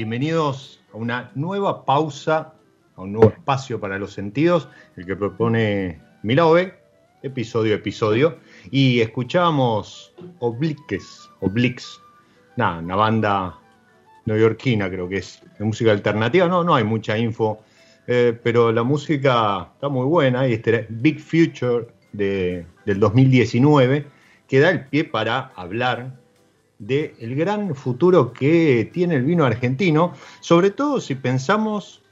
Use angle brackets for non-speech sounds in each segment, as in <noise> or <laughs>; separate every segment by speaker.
Speaker 1: Bienvenidos a una nueva pausa, a un nuevo espacio para los sentidos, el que propone Milaove, episodio a episodio. Y escuchábamos Obliques, Obliques, nada, una banda neoyorquina creo que es, de música alternativa. No, no hay mucha info, eh, pero la música está muy buena y este Big Future de, del 2019 que da el pie para hablar del gran futuro que tiene el vino argentino, sobre todo si pensamos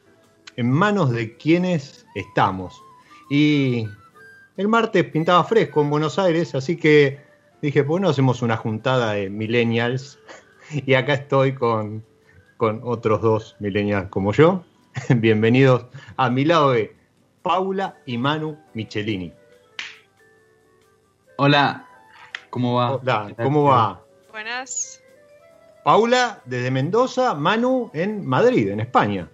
Speaker 1: en manos de quienes estamos. Y el martes pintaba fresco en Buenos Aires, así que dije, pues no hacemos una juntada de millennials. <laughs> Y acá estoy con, con otros dos millennials como yo. <laughs> Bienvenidos a mi lado de Paula y Manu Michelini.
Speaker 2: Hola, ¿cómo va?
Speaker 1: Hola, ¿cómo va?
Speaker 3: Buenas.
Speaker 1: Paula desde Mendoza, Manu en Madrid, en España.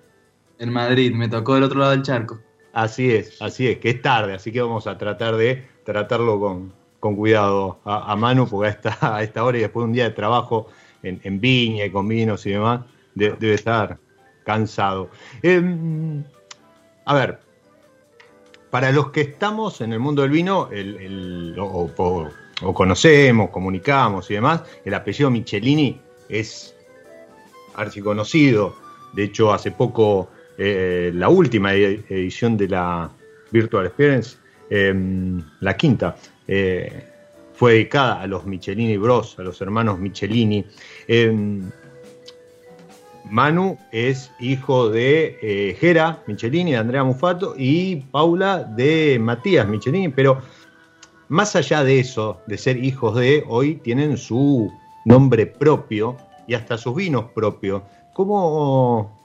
Speaker 2: En Madrid, me tocó del otro lado del charco.
Speaker 1: Así es, así es, que es tarde, así que vamos a tratar de tratarlo con, cuidado a, Manu, porque a esta, a esta hora y después de un día de trabajo en, viña y con vinos y demás, debe estar cansado. Em, a ver, para los que estamos en el mundo del vino, el, o conocemos, comunicamos y demás, el apellido Michelini es archiconocido. De hecho, hace poco, eh, la última edición de la Virtual Experience, em, la quinta, eh, fue dedicada a los Michelini Bros, a los hermanos Michelini. Em, Manu es hijo de eh, Gera Michelini, de Andrea Mufato, y Paula de Matías Michelini, pero más allá de eso, de ser hijos de, hoy tienen su nombre propio y hasta sus vinos propios. ¿Cómo,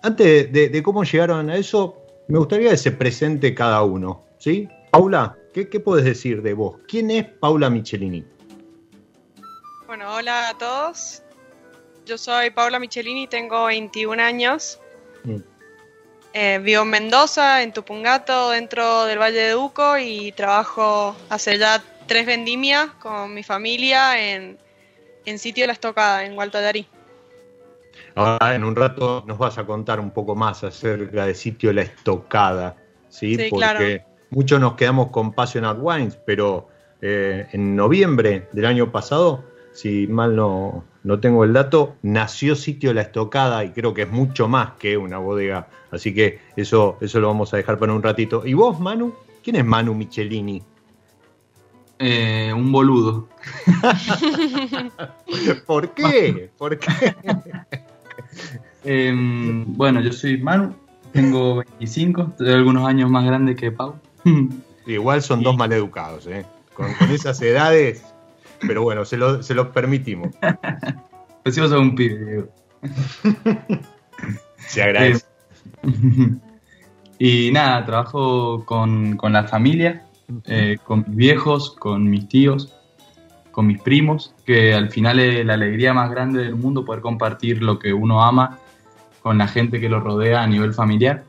Speaker 1: antes de, cómo llegaron a eso, me gustaría que se presente cada uno, ¿sí? Paula, ¿qué, qué puedes decir de vos? ¿Quién es Paula Michelini?
Speaker 3: Bueno, hola a todos. Yo soy Paula Michelini, tengo 21 años. Mm. Eh, vivo en Mendoza, en Tupungato, dentro del Valle de Uco y trabajo hace ya tres vendimias con mi familia en, en sitio de la estocada, en Gualtallarí.
Speaker 1: Ahora en un rato nos vas a contar un poco más acerca de sitio la estocada, ¿sí? Porque muchos nos quedamos con Passionate Wines, pero eh, en noviembre del año pasado, si mal no, no tengo el dato, nació sitio la estocada y creo que es mucho más que una bodega. Así que eso, eso lo vamos a dejar para un ratito. ¿Y vos, Manu? ¿Quién es Manu Michelini?
Speaker 2: Eh, un boludo. <laughs>
Speaker 1: ¿Por qué? ¿Por qué?
Speaker 2: Em, bueno, yo soy Manu, tengo 25, estoy algunos años más grande que Pau.
Speaker 1: Igual son dos maleducados, ¿eh? Con, esas edades, pero bueno, se, lo, se los permitimos.
Speaker 2: Vos sos un pibe, <laughs>
Speaker 1: Se agradece. <laughs>
Speaker 2: y nada, trabajo con, con la familia, eh, con mis viejos, con mis tíos, con mis primos, que al final es la alegría más grande del mundo poder compartir lo que uno ama con la gente que lo rodea a nivel familiar.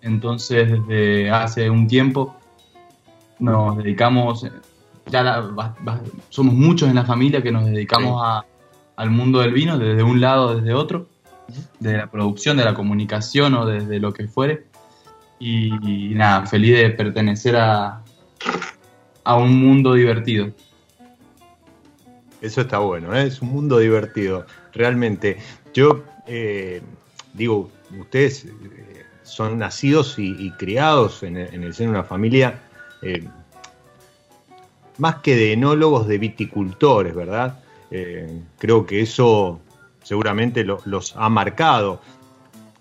Speaker 2: Entonces, desde hace un tiempo nos dedicamos, ya somos muchos en la familia que nos dedicamos al mundo del vino, desde un lado, desde otro, de la producción, de la comunicación o desde lo que fuere. Y, nada, feliz de pertenecer a, a un mundo divertido.
Speaker 1: Eso está bueno, ¿eh? es un mundo divertido, realmente. Yo eh, digo, ustedes eh, son nacidos y, criados en el, seno de una familia más que de enólogos, de viticultores, ¿verdad? creo que eso seguramente los ha marcado.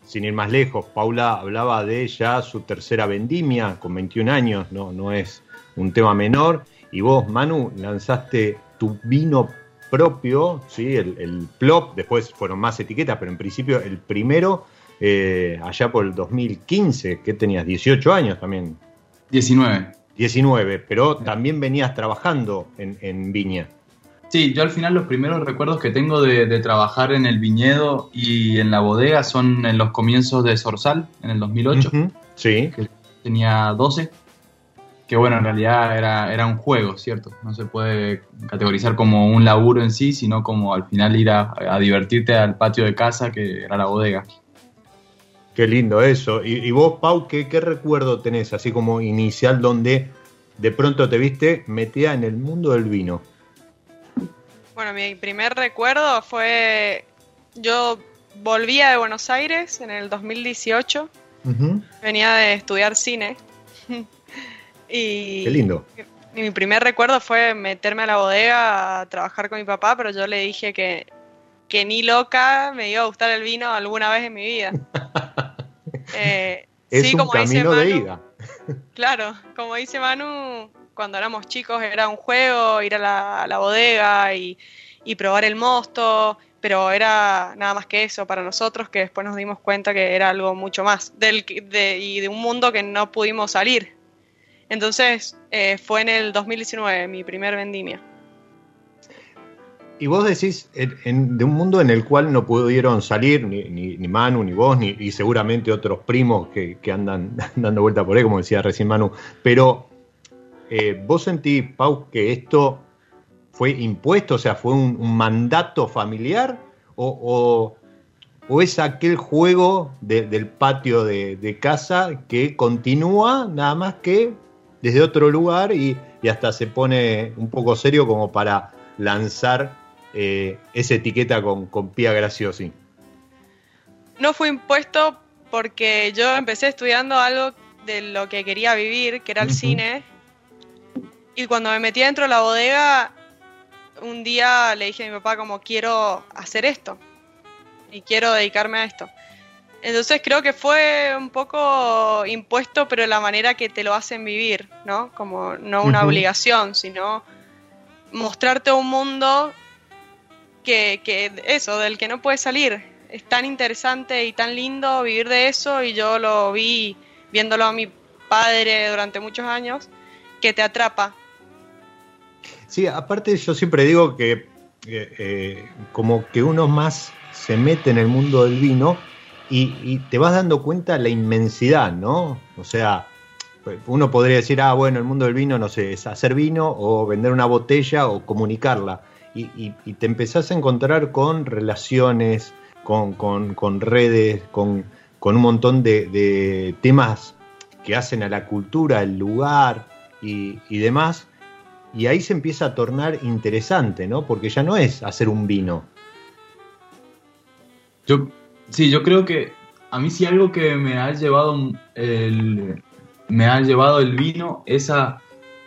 Speaker 1: Sin ir más lejos, Paula hablaba de ya su tercera vendimia con 21 años, no, no es un tema menor. Y vos, Manu, lanzaste tu vino propio, ¿sí? el, el plop, después fueron más etiquetas, pero en principio el primero, eh, allá por el 2015, que tenías 18 años también.
Speaker 2: 19.
Speaker 1: 19, pero también venías trabajando en, Viña.
Speaker 2: Sí, yo al final los primeros recuerdos que tengo de, trabajar en el viñedo y en la bodega son en los comienzos de Sorsal, en el 2008.
Speaker 1: sí.
Speaker 2: Que tenía 12 que bueno, en realidad era, era un juego, ¿cierto? No se puede categorizar como un laburo en sí, sino como al final ir a, divertirte al patio de casa, que era la bodega.
Speaker 1: Qué lindo eso. ¿Y, vos, Pau, ¿qué, qué recuerdo tenés, así como inicial, donde de pronto te viste metida en el mundo del vino?
Speaker 3: Bueno, mi primer recuerdo fue, yo volvía de Buenos Aires en el 2018, venía de estudiar cine <laughs> y
Speaker 1: Qué lindo.
Speaker 3: mi primer recuerdo fue meterme a la bodega a trabajar con mi papá, pero yo le dije que, que ni loca me iba a gustar el vino alguna vez en mi vida. <laughs>
Speaker 1: Eh, es un camino de ida.
Speaker 3: Claro, como dice Manu, cuando éramos chicos era un juego ir a la, bodega y, probar el mosto, pero era nada más que eso para nosotros, que después nos dimos cuenta que era algo mucho más del, de, y de un mundo que no pudimos salir. Entonces eh, fue en el 2019 mi primer vendimia.
Speaker 1: Y vos decís de un mundo en el cual no pudieron salir ni, ni, Manu, ni vos, ni y seguramente otros primos que, andan <laughs> dando vuelta por ahí, como decía recién Manu. Pero eh, vos sentís, Pau, que esto fue impuesto, o sea, fue un, mandato familiar o, o, es aquel juego del patio de, de, casa que continúa nada más que desde otro lugar y, hasta se pone un poco serio como para lanzar eh, esa etiqueta con, con Pia Graciosi.
Speaker 3: No fue impuesto porque yo empecé estudiando algo de lo que quería vivir, que era el cine. Y cuando me metí dentro de la bodega, un día le dije a mi papá como quiero hacer esto y quiero dedicarme a esto. Entonces creo que fue un poco impuesto, pero la manera que te lo hacen vivir, ¿no? Como no una obligación, sino mostrarte un mundo que, que eso, del que no puede salir. Es tan interesante y tan lindo vivir de eso y yo lo vi viéndolo a mi padre durante muchos años, que te atrapa.
Speaker 1: Sí, aparte yo siempre digo que eh, eh, como que uno más se mete en el mundo del vino y, y, te vas dando cuenta la inmensidad, ¿no? O sea, uno podría decir, ah, bueno, el mundo del vino, no sé, es hacer vino o vender una botella o comunicarla. Y, te empezás a encontrar con relaciones, con, con, redes, con, con, un montón de, de, temas que hacen a la cultura, el lugar y, y demás. Y ahí se empieza a tornar interesante, ¿no? Porque ya no es hacer un vino.
Speaker 2: Yo, sí, yo creo que a mí sí algo que me ha llevado el, me ha llevado el vino es a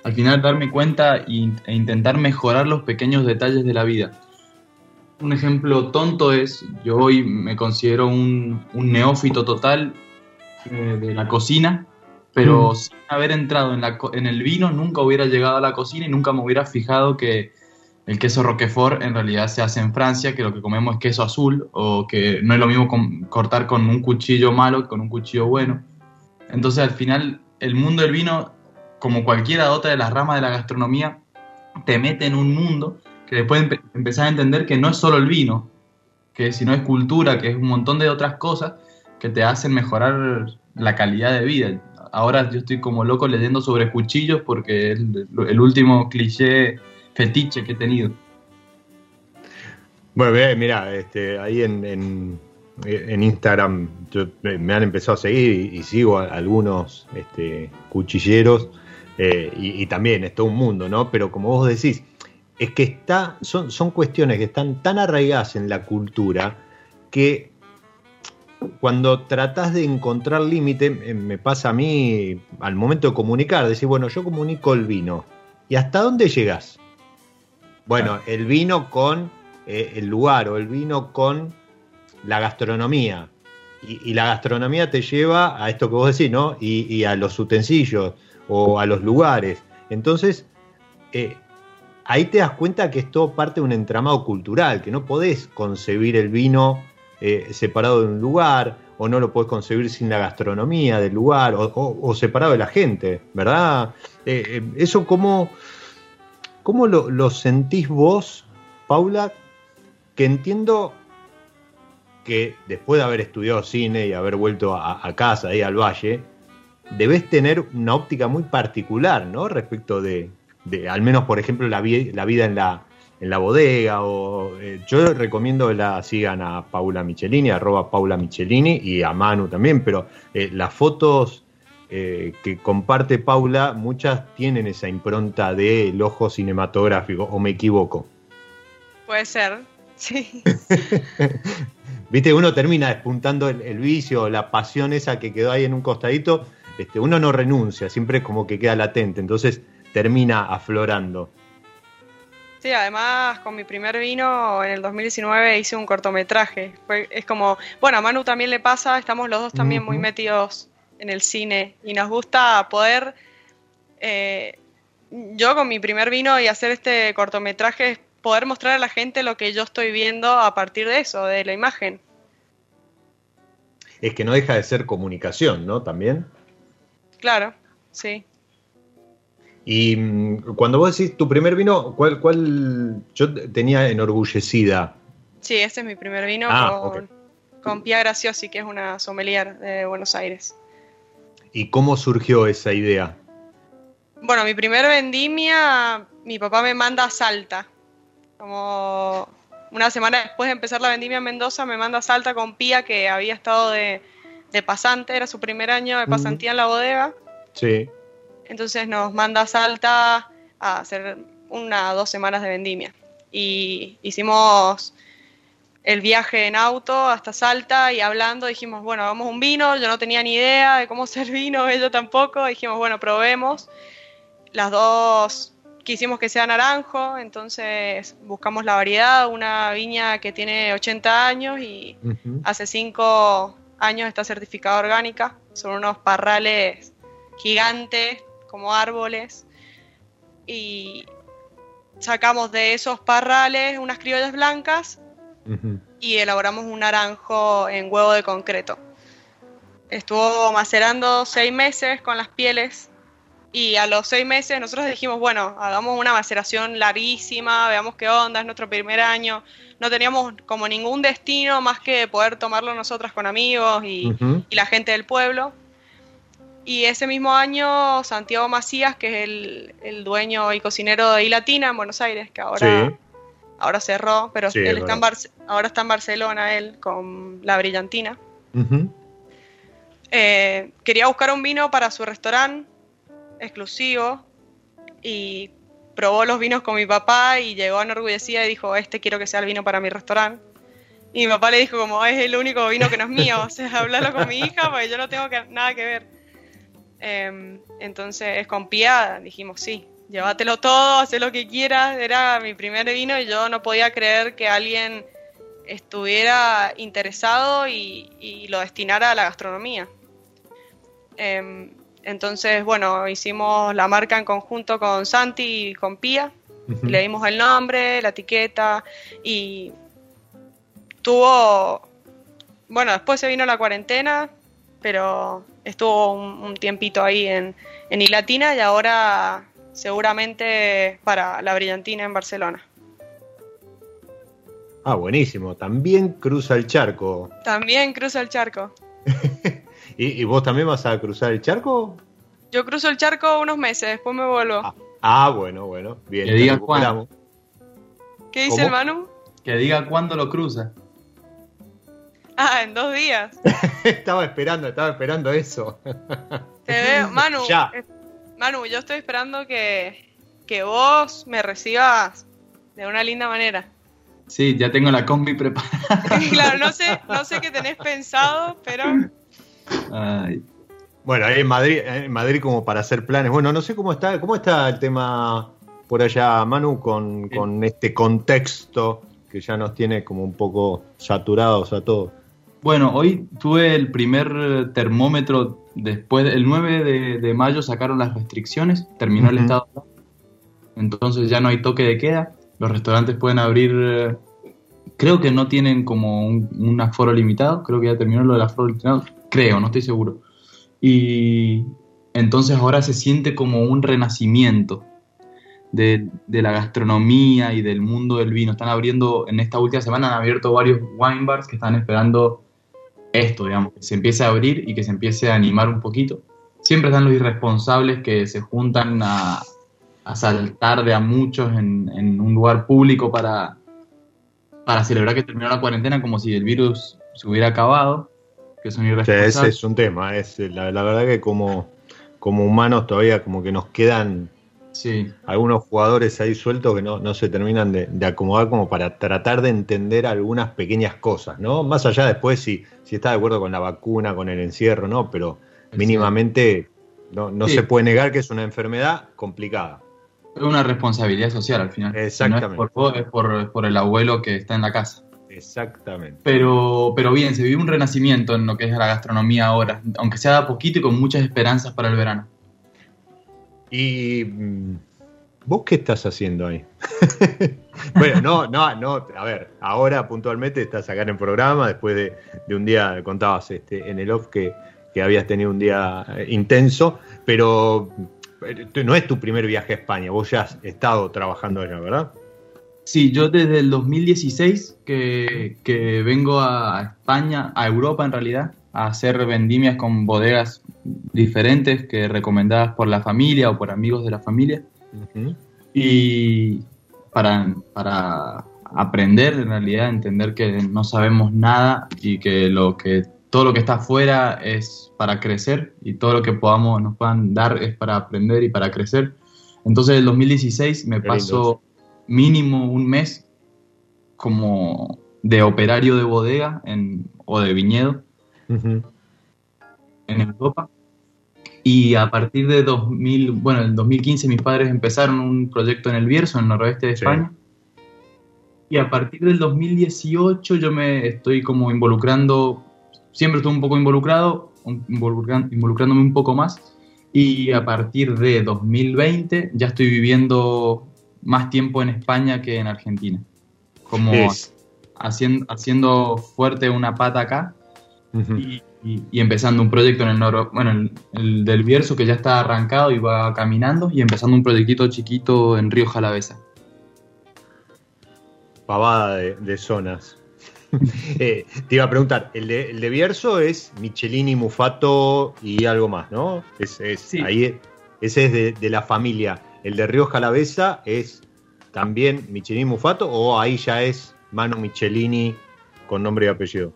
Speaker 2: al final darme cuenta e intentar mejorar los pequeños detalles de la vida. Un ejemplo tonto es, yo hoy me considero un, un neófito total eh, de la cocina, pero mm. sin haber entrado en, la, en el vino nunca hubiera llegado a la cocina y nunca me hubiera fijado que el queso Roquefort en realidad se hace en Francia, que lo que comemos es queso azul, o que no es lo mismo con, cortar con un cuchillo malo que con un cuchillo bueno. Entonces al final el mundo del vino, como cualquiera otra de las ramas de la gastronomía, te mete en un mundo que después empe empezás a entender que no es solo el vino, que si no es cultura, que es un montón de otras cosas que te hacen mejorar la calidad de vida. Ahora yo estoy como loco leyendo sobre cuchillos porque es el, el último cliché fetiche que he tenido.
Speaker 1: Bueno, mira, este, ahí en, en, Instagram yo, me han empezado a seguir y, sigo algunos este, cuchilleros eh, y, y, también es todo un mundo, ¿no? Pero como vos decís, es que está, son, son cuestiones que están tan arraigadas en la cultura que cuando tratás de encontrar límite, me pasa a mí al momento de comunicar, decir, bueno, yo comunico el vino. ¿Y hasta dónde llegas? Bueno, el vino con eh, el lugar o el vino con la gastronomía. Y, y, la gastronomía te lleva a esto que vos decís, ¿no? Y, y a los utensilios o a los lugares. Entonces, eh, ahí te das cuenta que es todo parte de un entramado cultural, que no podés concebir el vino eh, separado de un lugar, o no lo podés concebir sin la gastronomía del lugar, o, o, separado de la gente, ¿verdad? Eh eso cómo, cómo lo, lo, sentís vos, Paula, que entiendo que después de haber estudiado cine y haber vuelto a, a casa, ahí al valle, debes tener una óptica muy particular, ¿no? Respecto de, de al menos, por ejemplo, la, vi la vida en la, en la bodega. O, eh, yo recomiendo que la sigan a Paula Michelini, arroba Paula Michelini, y a Manu también, pero eh, las fotos eh, que comparte Paula, muchas tienen esa impronta del ojo cinematográfico, o me equivoco.
Speaker 3: Puede ser, sí. <laughs>
Speaker 1: Viste, uno termina despuntando el, el, vicio, la pasión esa que quedó ahí en un costadito, este, uno no renuncia, siempre es como que queda latente, entonces termina aflorando.
Speaker 3: Sí, además con mi primer vino en el 2019 hice un cortometraje. Fue, es como, bueno, a Manu también le pasa, estamos los dos también uh -huh. muy metidos en el cine y nos gusta poder, eh, yo con mi primer vino y hacer este cortometraje, poder mostrar a la gente lo que yo estoy viendo a partir de eso, de la imagen.
Speaker 1: Es que no deja de ser comunicación, ¿no? También.
Speaker 3: Claro, sí.
Speaker 1: Y mm, cuando vos decís tu primer vino, ¿cuál, cuál yo tenía enorgullecida?
Speaker 3: Sí, este es mi primer vino ah, con, okay. con Pia Graciosi, que es una sommelier de Buenos Aires.
Speaker 1: ¿Y cómo surgió esa idea?
Speaker 3: Bueno, mi primer vendimia, mi papá me manda a Salta. Como una semana después de empezar la vendimia en Mendoza, me manda a Salta con Pía, que había estado de, de pasante, era su primer año de pasantía en la bodega.
Speaker 1: Sí.
Speaker 3: Entonces nos manda a Salta a hacer una dos semanas de vendimia. Y hicimos el viaje en auto hasta Salta y hablando dijimos, bueno, hagamos un vino. Yo no tenía ni idea de cómo <laughs> hacer vino, ella tampoco. Dijimos, bueno, probemos. Las dos quisimos que sea naranjo, entonces buscamos la variedad. Una viña que tiene 80 años y uh -huh. hace 5 años está certificada orgánica. Son unos parrales gigantes como árboles. Y, sacamos de esos parrales unas criollas blancas y elaboramos un naranjo en huevo de concreto. Estuvo macerando seis meses con las pieles y a los seis meses nosotros dijimos, bueno, hagamos una maceración larguísima, veamos qué onda, es nuestro primer año. No teníamos como ningún destino más que poder tomarlo nosotras con amigos y, la gente del pueblo. Y ese mismo año Santiago Macías, que es el, el dueño y cocinero de Ilatina en Buenos Aires, que ahora
Speaker 1: Sí.
Speaker 3: ahora cerró, pero
Speaker 1: Sí,
Speaker 3: él
Speaker 1: es
Speaker 3: está en ahora está en Barcelona él con la brillantina. Eh, quería buscar un vino para su restaurante exclusivo y probó los vinos con mi papá y llegó enorgullecida y dijo, este quiero que sea el vino para mi restaurante. Y mi papá le dijo como, es el único vino que no es mío, <laughs> o sea, hablalo con mi hija porque yo no tengo nada que ver. Eh, entonces, con Pía dijimos, sí, llévatelo todo, haz lo que quieras, era mi primer vino y yo no podía creer que alguien estuviera interesado y, y lo destinara a la gastronomía. Em, entonces, bueno, hicimos la marca en conjunto con Santi y con Pía. Le dimos el nombre, la etiqueta y tuvo, bueno, después se vino la cuarentena, pero estuvo un, un tiempito ahí en, en Ilatina y ahora seguramente para la brillantina en Barcelona.
Speaker 1: Ah, buenísimo. También cruza el charco.
Speaker 3: También cruzo el charco. <laughs>
Speaker 1: ¿Y, y vos también vas a cruzar el charco?
Speaker 3: Yo cruzo el charco unos meses, después me vuelvo.
Speaker 1: Ah, ah, bueno, bueno. Bien.
Speaker 2: Que diga
Speaker 1: recuperamos.
Speaker 3: ¿Qué dice
Speaker 1: ¿cómo?
Speaker 3: el Manu?
Speaker 2: Que diga cuándo lo cruza. <laughs>
Speaker 3: Ah, en dos días. <laughs>
Speaker 1: estaba esperando, estaba esperando eso. <laughs>
Speaker 3: Te veo, Manu.
Speaker 1: Ya.
Speaker 3: eh, Manu, yo estoy esperando que, que vos me recibas de una linda manera.
Speaker 2: Sí, ya tengo la combi preparada.
Speaker 3: claro, no sé, no sé qué tenés pensado, pero
Speaker 2: Ay.
Speaker 1: Bueno, ahí en Madrid, en Madrid como para hacer planes. Bueno, no sé cómo está, cómo está el tema por allá, Manu, con, con este contexto que ya nos tiene como un poco saturados a todos.
Speaker 2: Bueno, hoy tuve el primer eh, termómetro después, el 9 de, de mayo sacaron las restricciones, terminó el estado. Entonces ya no hay toque de queda, los restaurantes pueden abrir, eh, creo que no tienen como un, un aforo limitado, creo que ya terminó lo del aforo limitado, creo, no estoy seguro. Y entonces ahora se siente como un renacimiento de, de la gastronomía y del mundo del vino. Están abriendo, en esta última semana han abierto varios wine bars que están esperando esto, digamos, que se empiece a abrir y que se empiece a animar un poquito. Siempre están los irresponsables que se juntan a, a saltar de a muchos en, en un lugar público para, para celebrar que terminó la cuarentena como si el virus se hubiera acabado, que son
Speaker 1: O sea,
Speaker 2: irresponsables.
Speaker 1: ese es un tema. Es, la, la verdad que como, como humanos todavía como que nos quedan
Speaker 2: Sí,
Speaker 1: algunos jugadores ahí sueltos que no, no se terminan de, de acomodar como para tratar de entender algunas pequeñas cosas, ¿no? Más allá después si, si está de acuerdo con la vacuna, con el encierro, ¿no? Pero mínimamente no, no
Speaker 2: Sí.
Speaker 1: se puede negar que es una enfermedad complicada.
Speaker 2: es una responsabilidad social al final.
Speaker 1: Exactamente.
Speaker 2: No es por vos, es por, es por el abuelo que está en la casa.
Speaker 1: Exactamente.
Speaker 2: Pero, pero bien, se vive un renacimiento en lo que es la gastronomía ahora, aunque sea de a poquito y con muchas esperanzas para el verano.
Speaker 1: ¿Y mm, vos qué estás haciendo ahí? <laughs> bueno, no, no, no, a ver, ahora puntualmente estás acá en el programa, después de, de un día, contabas este, en el off que, que habías tenido un día eh, intenso, pero eh, no es tu primer viaje a España, vos ya has estado trabajando allá, ¿verdad?
Speaker 2: Sí, yo desde el 2016 que, que vengo a España, a Europa en realidad, a hacer vendimias con bodegas diferentes que recomendadas por la familia o por amigos de la familia. Y para, para aprender en realidad, entender que no sabemos nada y que lo que todo lo que está afuera es para crecer y todo lo que podamos nos puedan dar es para aprender y para crecer. Entonces, en el 2016 me pasó mínimo un mes como de operario de bodega en, o de viñedo
Speaker 1: Ujú.
Speaker 2: en Europa. Y a partir de 2000, bueno, en 2015 mis padres empezaron un proyecto en el Bierzo, en el noroeste de
Speaker 1: Sí.
Speaker 2: España. Y a partir del 2018 yo me estoy como involucrando, siempre estuve un poco involucrado, involucrándome un poco más. Y a partir de 2020 ya estoy viviendo más tiempo en España que en Argentina. Como
Speaker 1: Es.
Speaker 2: haciendo, haciendo fuerte una pata acá y, y- y empezando un proyecto en el noro, bueno, el, el del Bierzo que ya está arrancado y va caminando y empezando un proyectito chiquito en Río Jalavesa.
Speaker 1: Pavada de, de zonas. <laughs> Eh, te iba a preguntar, el de, el de Bierzo es Michelini, Mufato y algo más, ¿no? Es, es-
Speaker 2: Sí.
Speaker 1: ahí es- ese es de, de la familia. El de Río Jalavesa es también Michelini, Mufato o ahí ya es Manu Michelini con nombre y apellido.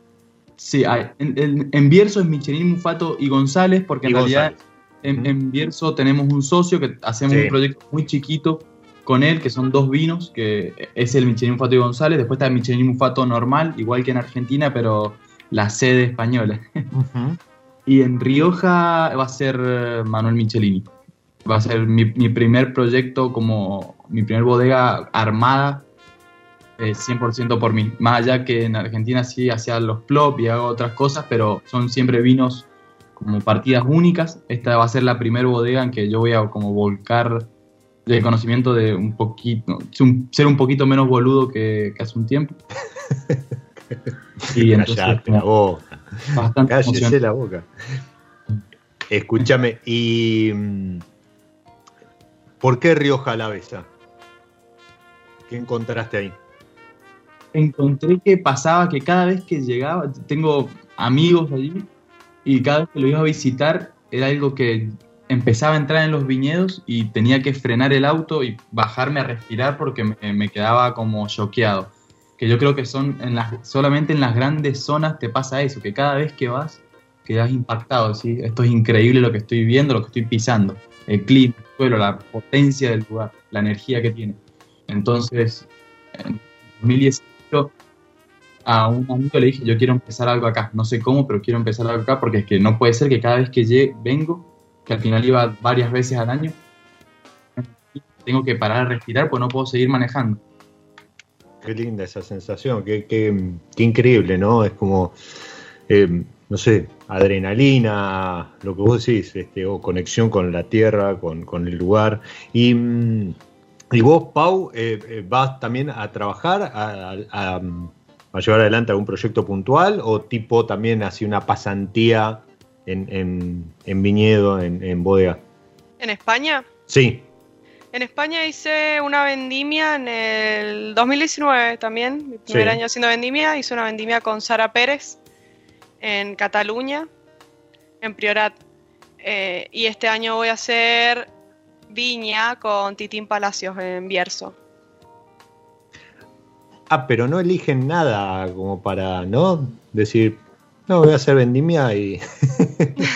Speaker 2: Sí, hay- en, en, en Bierzo es Michelin, Mufato y González, porque en realidad en, Bierzo tenemos un socio que hacemos
Speaker 1: Sí.
Speaker 2: un proyecto muy chiquito con él, que son dos vinos, que es el Michelin Mufato y González, después está el Michelin Mufato normal, igual que en Argentina, pero la sede española. <laughs> Y en Rioja va a ser eh, Manuel Michelini. Va a ser mi, mi primer proyecto como mi primer bodega armada eh, 100% por mí. Más allá que en Argentina sí hacía los plop y hago otras cosas, pero son siempre vinos como partidas únicas. Esta va a ser la primera bodega en que yo voy a como volcar el conocimiento de un poquito, ser un- poquito menos boludo que, que hace un tiempo. <laughs> Y entonces
Speaker 1: Callate la boca.
Speaker 2: bastante
Speaker 1: Cállese la boca. Escúchame, ¿y mm, por qué Río Jalavesa? ¿Qué encontraste ahí?
Speaker 2: encontré que pasaba que cada vez que llegaba, tengo amigos allí, y cada vez que lo iba a visitar era algo que empezaba a entrar en los viñedos y tenía que frenar el auto y bajarme a respirar porque me, quedaba como choqueado. Que yo creo que son solamente en las grandes zonas te pasa eso, que cada vez que vas quedas impactado, ¿sí? esto es increíble lo que estoy viendo, lo que estoy pisando, el clima, el suelo, la potencia del lugar, la energía que tiene. Entonces, en 2018 a un amigo le dije, yo quiero empezar algo acá, no sé cómo, pero quiero empezar algo acá porque es que no puede ser que cada vez que llegue, vengo, que al final iba varias veces al año, tengo que parar a respirar pues no puedo seguir manejando.
Speaker 1: Qué linda esa sensación, qué, qué- qué increíble, ¿no? Es como, eh, no sé, adrenalina, lo que vos decís, este, o conexión con la tierra, con, con el lugar. Y, mm, y vos, Pau, eh, eh, vas también a trabajar, a, a- a, a llevar adelante algún proyecto puntual, o tipo también así una pasantía en, en- en viñedo, en, en bodega.
Speaker 3: En España,
Speaker 1: Sí,
Speaker 3: en España hice una vendimia en el 2019 también, mi primer
Speaker 1: Sí.
Speaker 3: año haciendo vendimia, hice una vendimia con Sara Pérez en Cataluña, en Priorat. Eh, y este año voy a hacer viña con Titín Palacios en Bierzo.
Speaker 1: Ah, pero no eligen nada como para, ¿no? Decir, no, voy a hacer vendimia y.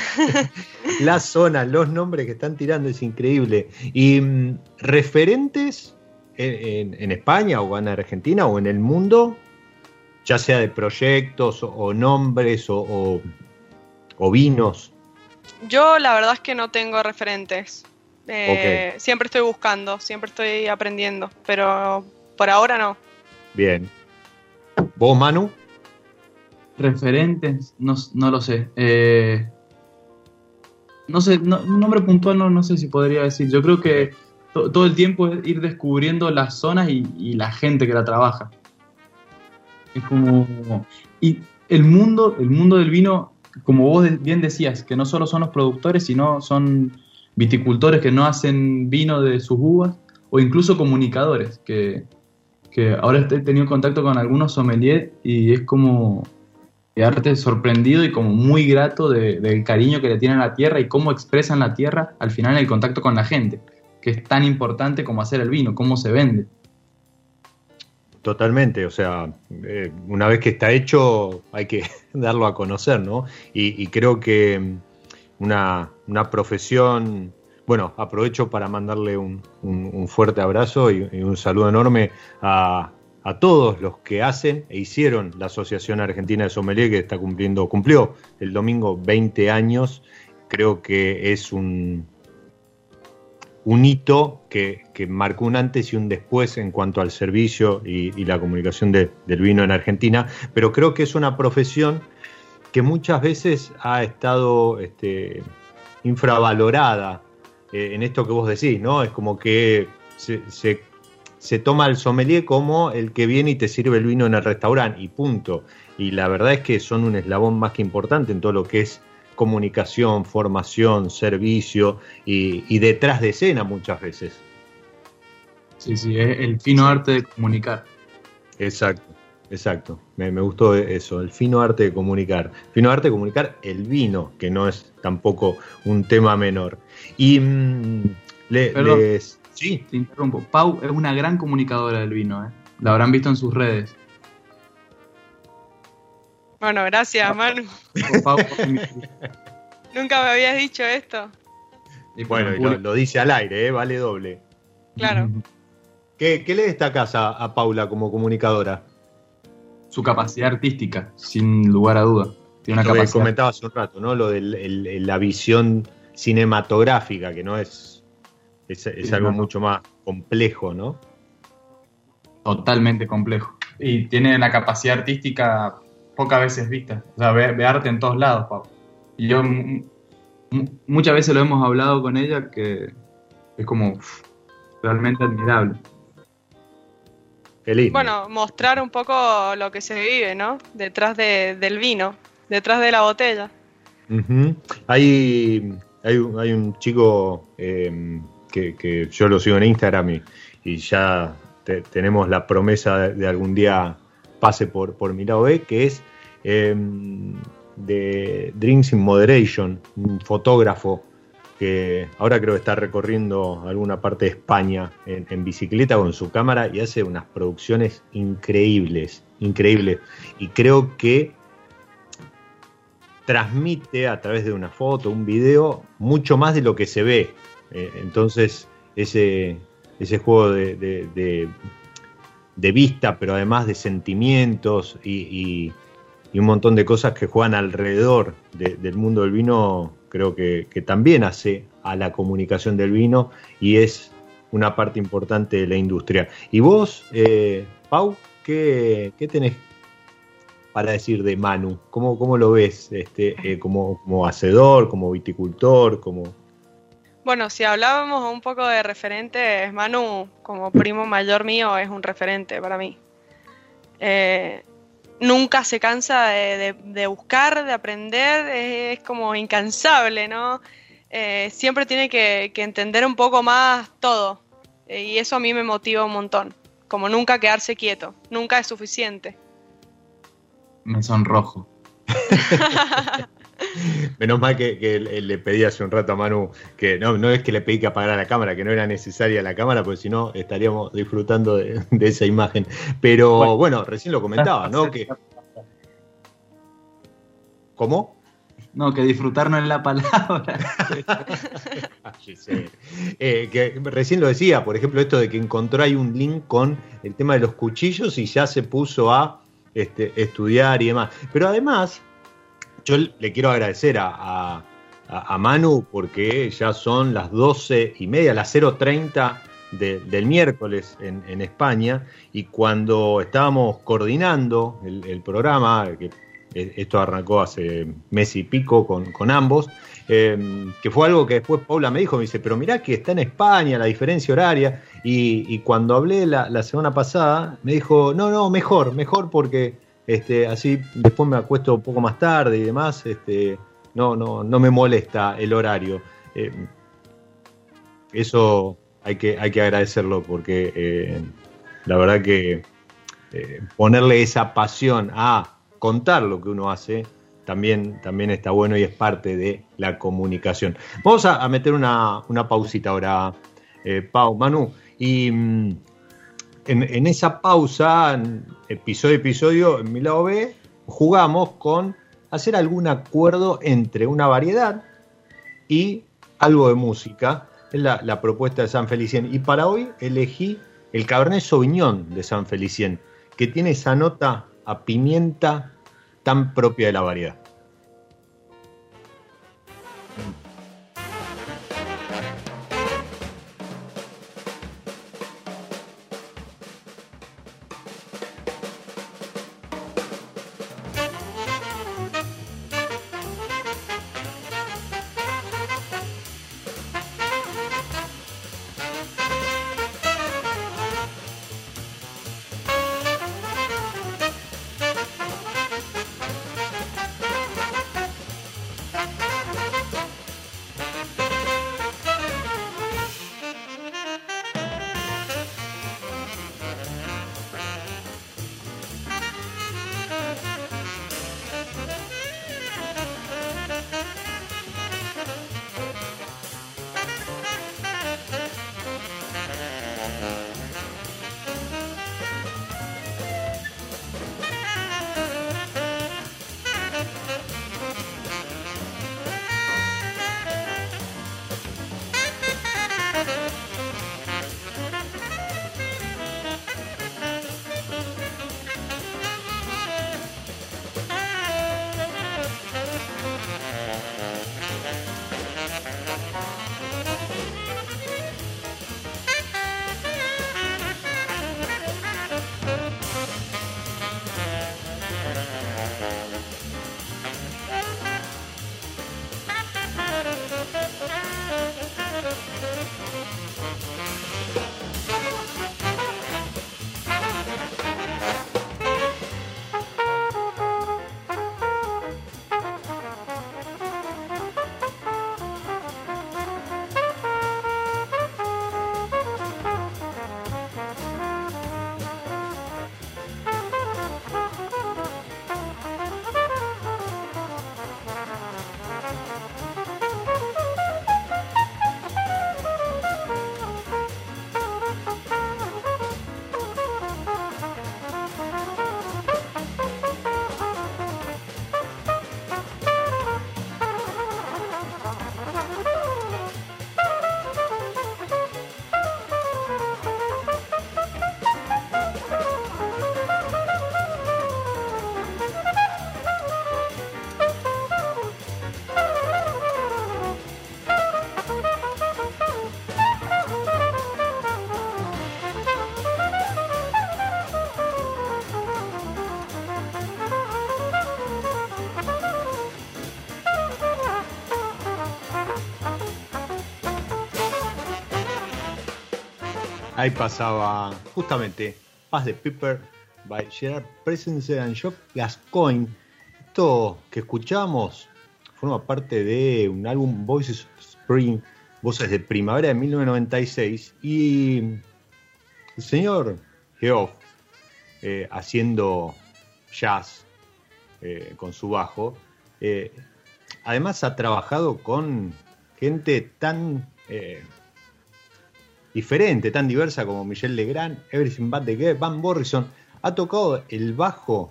Speaker 1: <laughs> la zona, los nombres que están tirando es increíble. Y mm, referentes en, en- en España o en Argentina o en el mundo, ya sea de proyectos o, o nombres o, o- o vinos.
Speaker 3: Yo la verdad es que no tengo referentes. Eh, Siempre estoy buscando, siempre estoy aprendiendo, pero por ahora no.
Speaker 1: Bien. ¿Vos, Manu?
Speaker 2: Referentes, no, no lo sé. Eh, no sé, no- un nombre puntual no, no sé si podría decir. Yo creo que to- todo el tiempo es ir descubriendo las zonas y, y la gente que la trabaja. Es como. Y el mundo, el mundo del vino, como vos bien decías, que no solo son los productores, sino son viticultores que no hacen vino de sus uvas, o incluso comunicadores, que, que ahora he tenido contacto con algunos sommeliers y es como quedarte sorprendido y como muy grato de- del cariño que le tienen a la tierra y cómo expresan la tierra al final en el contacto con la gente, que es tan importante como hacer el vino, cómo se vende.
Speaker 1: Totalmente, o sea, eh, una vez que está hecho hay que <laughs> darlo a conocer, ¿no? Y, creo que mm, una, una profesión, bueno, aprovecho para mandarle un, un- un fuerte abrazo y, y un saludo enorme a, a todos los que hacen e hicieron la Asociación Argentina de Sommelier que está cumpliendo, cumplió el domingo 20 años, creo que es un, un hito que, que marcó un antes y un después en cuanto al servicio y, la comunicación de- del vino en Argentina, pero creo que es una profesión que muchas veces ha estado este, infravalorada eh, en esto que vos decís, ¿no? Es como que se, se se toma el sommelier como el que viene y te sirve el vino en el restaurante y punto. Y la verdad es que son un eslabón más que importante en todo lo que es comunicación, formación, servicio y, detrás de escena muchas veces.
Speaker 2: Sí, sí, es el fino arte de comunicar.
Speaker 1: Exacto, exacto. Me, gustó eso, el fino arte de comunicar. Fino arte de comunicar el vino, que no es tampoco un tema menor. Y mm, les...
Speaker 2: Sí. Te interrumpo. Pau es una gran comunicadora del vino, ¿eh? La habrán visto en sus redes.
Speaker 3: Bueno, gracias, Manu. <laughs> Nunca me habías dicho esto.
Speaker 1: Y bueno, lo, dice al aire, ¿eh? vale doble.
Speaker 3: Claro. <laughs>
Speaker 1: ¿Qué, le destacas a, Paula como comunicadora?
Speaker 2: Su capacidad artística, sin lugar a duda.
Speaker 1: Tiene una lo que comentaba hace un rato, ¿no? Lo de la visión cinematográfica, que no es. Es, algo mucho más complejo, ¿no?
Speaker 2: Totalmente complejo. Y tiene la capacidad artística pocas veces vista. O sea, ve, arte en todos lados, Pau. Y yo muchas veces lo hemos hablado con ella que es como realmente admirable.
Speaker 3: Bueno, mostrar un poco lo que se vive, ¿no? Detrás del vino, detrás de la botella.
Speaker 1: hay, hay, un chico em, que, yo lo sigo en Instagram y, ya tenemos la promesa de algún día pase por, por mi lado B, que es em, de Drinks in Moderation, un fotógrafo que ahora creo que está recorriendo alguna parte de España en, bicicleta con su cámara y hace unas producciones increíbles, increíbles. Y creo que transmite a través de una foto, un video, mucho más de lo que se ve. Eh, entonces, ese, ese juego de vista, pero además de sentimientos y, un montón de cosas que juegan alrededor del mundo del vino, creo que, también hace a la comunicación del vino y es una parte importante de la industria. Y vos, eh, Pau, ¿qué, tenés para decir de Manu? ¿Cómo, cómo lo ves este, eh, como, como hacedor, como viticultor, como
Speaker 3: bueno, si hablábamos un poco de referentes, Manu, como primo mayor mío, es un referente para mí. Eh, nunca se cansa de, buscar, de aprender, es, como incansable, ¿no? Eh, siempre tiene que, entender un poco más todo. Eh, y eso a mí me motiva un montón. Como nunca quedarse quieto, nunca es suficiente.
Speaker 2: Me sonrojo. <laughs> <laughs>
Speaker 1: Menos mal que, le pedí hace un rato a Manu que no, no es que le pedí que apagara la cámara, que no era necesaria la cámara, porque si no estaríamos disfrutando de, <laughs> esa imagen. Pero bueno, recién lo comentaba, <laughs> ¿no? Que... ¿Cómo?
Speaker 2: No, que disfrutar no es la palabra.
Speaker 1: Eh, que recién lo decía, por ejemplo, esto de que encontró ahí un link con el tema de los cuchillos y ya se puso a este, estudiar y demás. Pero además, yo le quiero agradecer a, Manu porque ya son las 12 y media, las 0.30 del miércoles en, España. Y cuando estábamos coordinando el, programa, que esto arrancó hace mes y pico con, ambos, em, que fue algo que después Paula me dijo, me dice, pero mirá que está en España la diferencia horaria y, cuando hablé la, la semana pasada me dijo, no, no, mejor, mejor porque este, así después me acuesto un poco más tarde y demás, este, no, no, no me molesta el horario. Eh, eso hay que, hay que agradecerlo porque eh, la verdad que eh, ponerle esa pasión a contar lo que uno hace también, también está bueno y es parte de la comunicación. Vamos a, meter una, una, pausita ahora, Pau, Manu, y mm, en, esa pausa, episodio a episodio, en mi lado B, jugamos con hacer algún acuerdo entre una variedad y algo de música. Es la, propuesta de San Felicien. Y para hoy elegí el Cabernet Sauvignon de San Felicien, que tiene esa nota a pimienta tan propia de la variedad. Ahí pasaba justamente Paz de Piper by Gerard Presence and Job Gascoigne. Esto que escuchamos forma parte de un álbum Voices of Spring, Voces de Primavera de 1996 y el señor Geoff eh, haciendo jazz eh, con su bajo. Eh, además ha trabajado con gente tan diferente, tan diversa como Michelle Legrand, Everything But The Girl, Van Morrison. Ha tocado el bajo,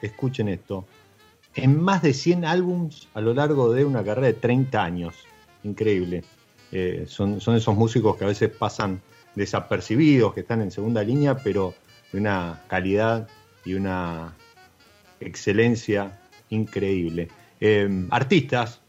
Speaker 1: escuchen esto, en más de 100 álbums a lo largo de una carrera de 30 años. Increíble. Eh, son, esos músicos que a veces pasan desapercibidos, que están en segunda línea, pero de una calidad y una excelencia increíble. Eh, artistas,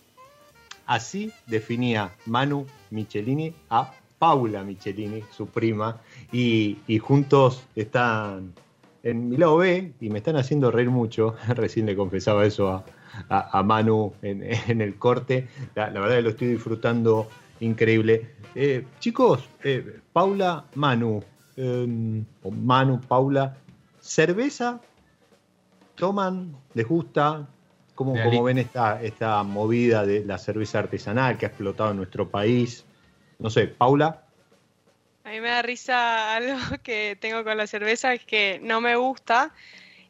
Speaker 1: así definía Manu Michelini a Paula Michelini, su prima, y, y juntos están en mi lado B y me están haciendo reír mucho. <laughs> Recién le confesaba eso a, a, a Manu en, <laughs> en, el corte. La, la, verdad que lo estoy disfrutando increíble. Eh, chicos, eh, Paula, Manu, eh, o Manu, Paula, ¿cerveza toman? ¿Les gusta? ¿Cómo, cómo ven esta, esta movida de la cerveza artesanal que ha explotado en nuestro país? No sé, Paula.
Speaker 3: A mí me da risa <laughs> algo que tengo con la cerveza, es que no me gusta.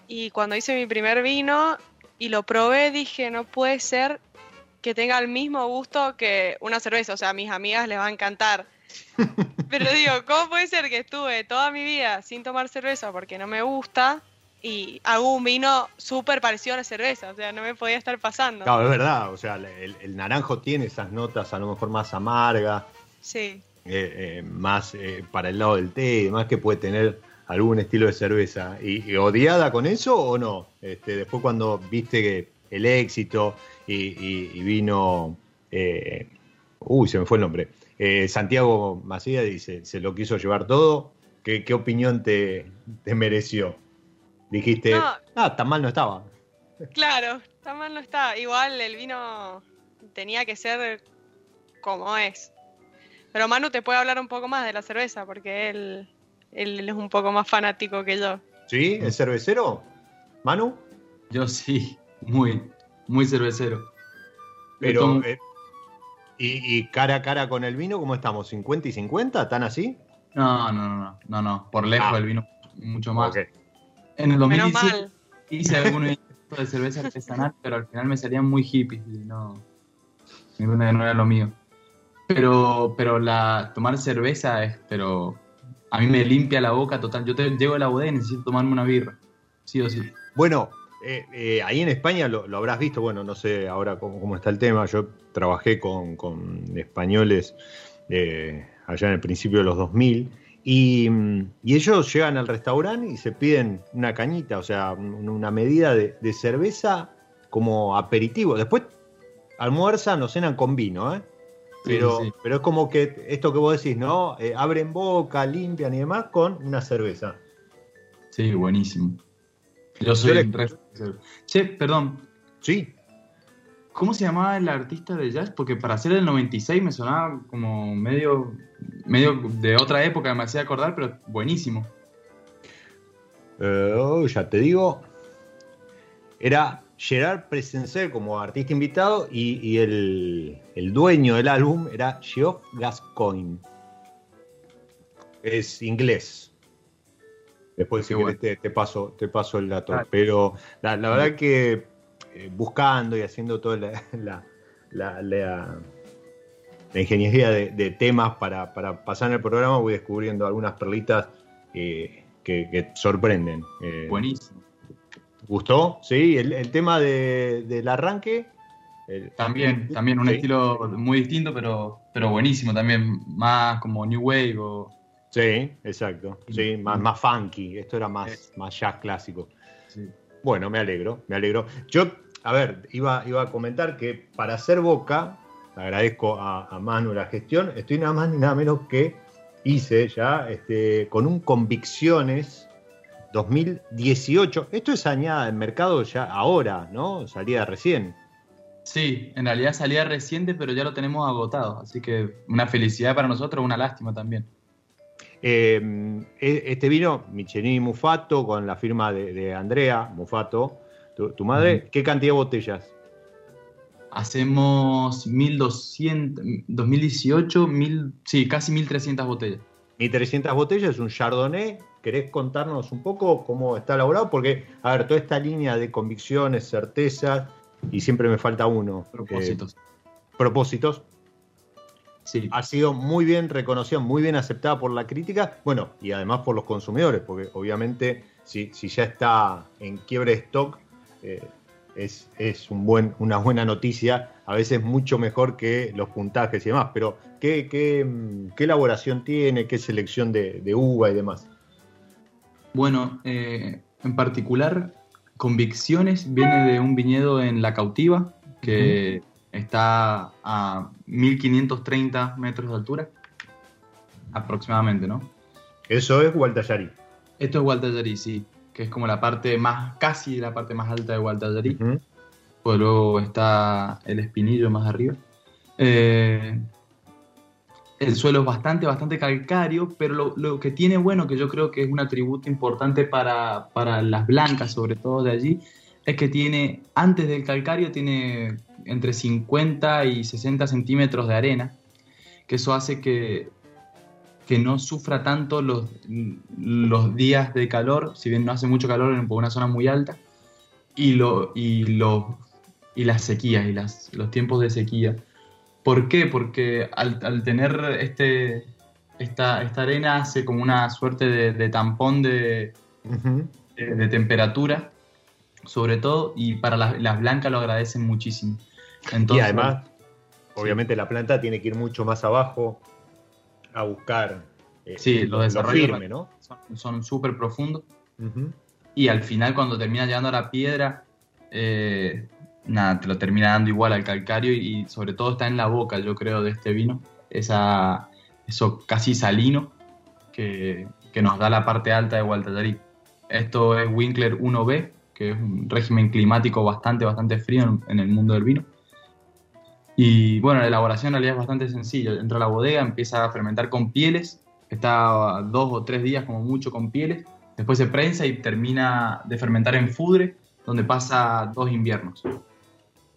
Speaker 3: Y cuando hice mi primer vino y lo probé, dije, no puede ser que tenga el mismo gusto que una cerveza. O sea, a mis amigas les va a encantar. <laughs> Pero digo, ¿cómo puede ser que estuve toda mi vida sin tomar cerveza porque no me gusta? y hago un vino súper parecido a la cerveza, o sea, no me podía estar pasando.
Speaker 1: Claro, es verdad, o sea, el, el naranjo tiene esas notas a lo mejor más amargas,
Speaker 3: sí.
Speaker 1: eh, eh, más eh, para el lado del té y demás que puede tener algún estilo de cerveza. ¿Y, y odiada con eso o no? Este, después cuando viste que el éxito y, y, y vino, eh, uy, se me fue el nombre, eh, Santiago Macías dice, se lo quiso llevar todo, ¿qué, qué opinión te, te mereció? Dijiste, no, ah, tan mal no estaba.
Speaker 3: Claro, tan mal no estaba. Igual el vino tenía que ser como es. Pero Manu te puede hablar un poco más de la cerveza, porque él, él es un poco más fanático que yo.
Speaker 1: ¿Sí? ¿Es cervecero? ¿Manu?
Speaker 2: Yo sí, muy, muy cervecero.
Speaker 1: Pero, eh, ¿y, ¿y, cara a cara con el vino cómo estamos? ¿50 y 50? ¿Tan así?
Speaker 2: No, no, no, no, no, por lejos ah. el vino mucho más. Okay. En el 2017 hice algunos de cerveza artesanal, pero al final me salían muy hippies y no, ninguna no era lo mío. Pero, pero la, tomar cerveza es, pero a mí me limpia la boca total. Yo te, llego a la bodega y necesito tomarme una birra, sí o sí.
Speaker 1: Bueno, eh, eh, ahí en España lo, habrás visto, bueno, no sé ahora cómo, cómo está el tema. Yo trabajé con, con españoles eh, allá en el principio de los 2000 y, y, ellos llegan al restaurante y se piden una cañita, o sea, una medida de, de cerveza como aperitivo. Después almuerzan o cenan con vino, ¿eh? Pero, sí, sí. pero es como que esto que vos decís, ¿no? Eh, abren boca, limpian y demás con una cerveza.
Speaker 2: Sí, buenísimo. Yo soy Yo le... Che, perdón.
Speaker 1: Sí.
Speaker 2: ¿Cómo se llamaba el artista de jazz? Porque para ser del 96 me sonaba como medio, medio de otra época, me hacía acordar, pero buenísimo.
Speaker 1: Uh, ya te digo, era Gerard Presencer como artista invitado y, y el, el, dueño del álbum era Geoff Gascoigne. Es inglés. Después si bueno. te, te, paso, te paso el dato. Pero la, la verdad que eh, buscando y haciendo toda <laughs> la, la, la, la ingeniería de, de temas para, para, pasar en el programa, voy descubriendo algunas perlitas eh, que, que, sorprenden.
Speaker 2: Eh, Buenísimo.
Speaker 1: ¿Gustó? Sí, el, el tema de, del arranque.
Speaker 2: El, también, también un sí. estilo muy distinto, pero, pero buenísimo también, más como New Wave o...
Speaker 1: Sí, exacto. Sí, más, más funky. Esto era más, más jazz clásico. Sí. Bueno, me alegro, me alegro. Yo, a ver, iba, iba a comentar que para hacer Boca, agradezco a, a, Manu la gestión, estoy nada más ni nada menos que hice ya este, con un Convicciones 2018. Esto es añada en mercado ya ahora, ¿no? Salía recién.
Speaker 2: Sí, en realidad salía reciente, pero ya lo tenemos agotado. Así que una felicidad para nosotros, una lástima también.
Speaker 1: Eh, e- este vino, Michelin Mufato, con la firma de, de Andrea Mufato, tu, tu madre, ¿qué cantidad de botellas?
Speaker 2: Hacemos 1200, 2018, mil, sí, casi 1300 botellas.
Speaker 1: 1300 botellas, es un Chardonnay. ¿Querés contarnos un poco cómo está elaborado? Porque, a ver, toda esta línea de convicciones, certezas, y siempre me falta uno.
Speaker 2: Propósitos.
Speaker 1: eh, propósitos.
Speaker 2: Sí.
Speaker 1: Ha sido muy bien reconocida, muy bien aceptada por la crítica, bueno, y además por los consumidores, porque obviamente si, si ya está en quiebre de stock, eh, es, es un buen, una buena noticia, a veces mucho mejor que los puntajes y demás. Pero, ¿qué, qué, mm, qué elaboración tiene? ¿Qué selección de, de uva y demás?
Speaker 2: Bueno, eh, en particular, Convicciones viene de un viñedo en La Cautiva, que está a 1530 metros de altura, aproximadamente, ¿no?
Speaker 1: Eso es Gualtallarí.
Speaker 2: Esto es Gualtallarí, sí, que es como la parte más, casi la parte más alta de Gualtallarí.
Speaker 1: Ujú.
Speaker 2: Pues luego está el espinillo más arriba. Eh, el suelo es bastante, bastante calcáreo, pero lo, lo que tiene bueno, que yo creo que es un atributo importante para, para las blancas, sobre todo de allí, es que tiene, antes del calcario, tiene entre 50 y 60 centímetros de arena, que eso hace que, que no sufra tanto los, los días de calor, si bien no hace mucho calor en una zona muy alta, y, lo, y, lo, y las sequías y las, los tiempos de sequía. ¿Por qué? Porque al, al tener este, esta, esta arena hace como una suerte de, de tampón de, de, de temperatura, sobre todo, y para las, las blancas lo agradecen muchísimo.
Speaker 1: Y además, obviamente la planta tiene que ir mucho más abajo a buscar eh,
Speaker 2: Sí,
Speaker 1: lo,
Speaker 2: los desarrollos-
Speaker 1: firme, ¿no?
Speaker 2: son- súper profundos. Y al final, cuando termina llegando a la piedra, eh, nada, te lo termina dando igual al calcario y, sobre todo está en la boca, yo creo, de este vino, esa, eso casi salino que, que nos da la parte alta de Gualtallarí. Esto es Winkler 1B, que es un régimen climático bastante, bastante frío en, en el mundo del vino. Y bueno, la elaboración en realidad es bastante sencilla. Entra a la bodega, empieza a fermentar con pieles, está dos o tres días como mucho con pieles, después se prensa y termina de fermentar en fudre, donde pasa dos inviernos.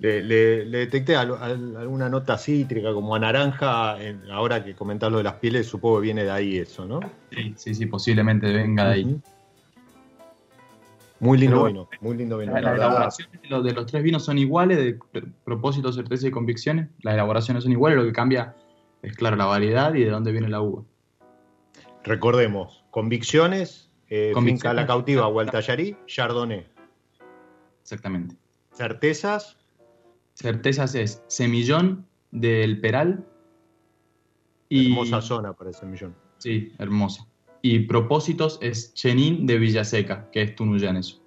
Speaker 1: Le, le- le detecté al- al- alguna nota cítrica, como a naranja, en- ahora que comentar lo de las pieles, supongo que viene de ahí eso, ¿no?
Speaker 2: Sí, sí, sí, posiblemente venga de ahí.
Speaker 1: Muy lindo vino, muy lindo vino.
Speaker 2: Las
Speaker 1: la verdad.
Speaker 2: elaboraciones de los, de los tres vinos son iguales, de pr- propósito, certeza y convicciones. Las elaboraciones son iguales, lo que cambia es, claro, la variedad y de dónde viene la uva.
Speaker 1: Recordemos, convicciones, eh,
Speaker 2: Convicciones.
Speaker 1: finca La Cautiva, Gualtallarí, Chardonnay.
Speaker 2: Exactamente.
Speaker 1: Certezas,
Speaker 2: Certezas es Semillón del Peral. Y,
Speaker 1: hermosa zona para ese millón.
Speaker 2: Sí, hermosa. Y propósitos es Chenin de Villaseca, que es tunuyaneso.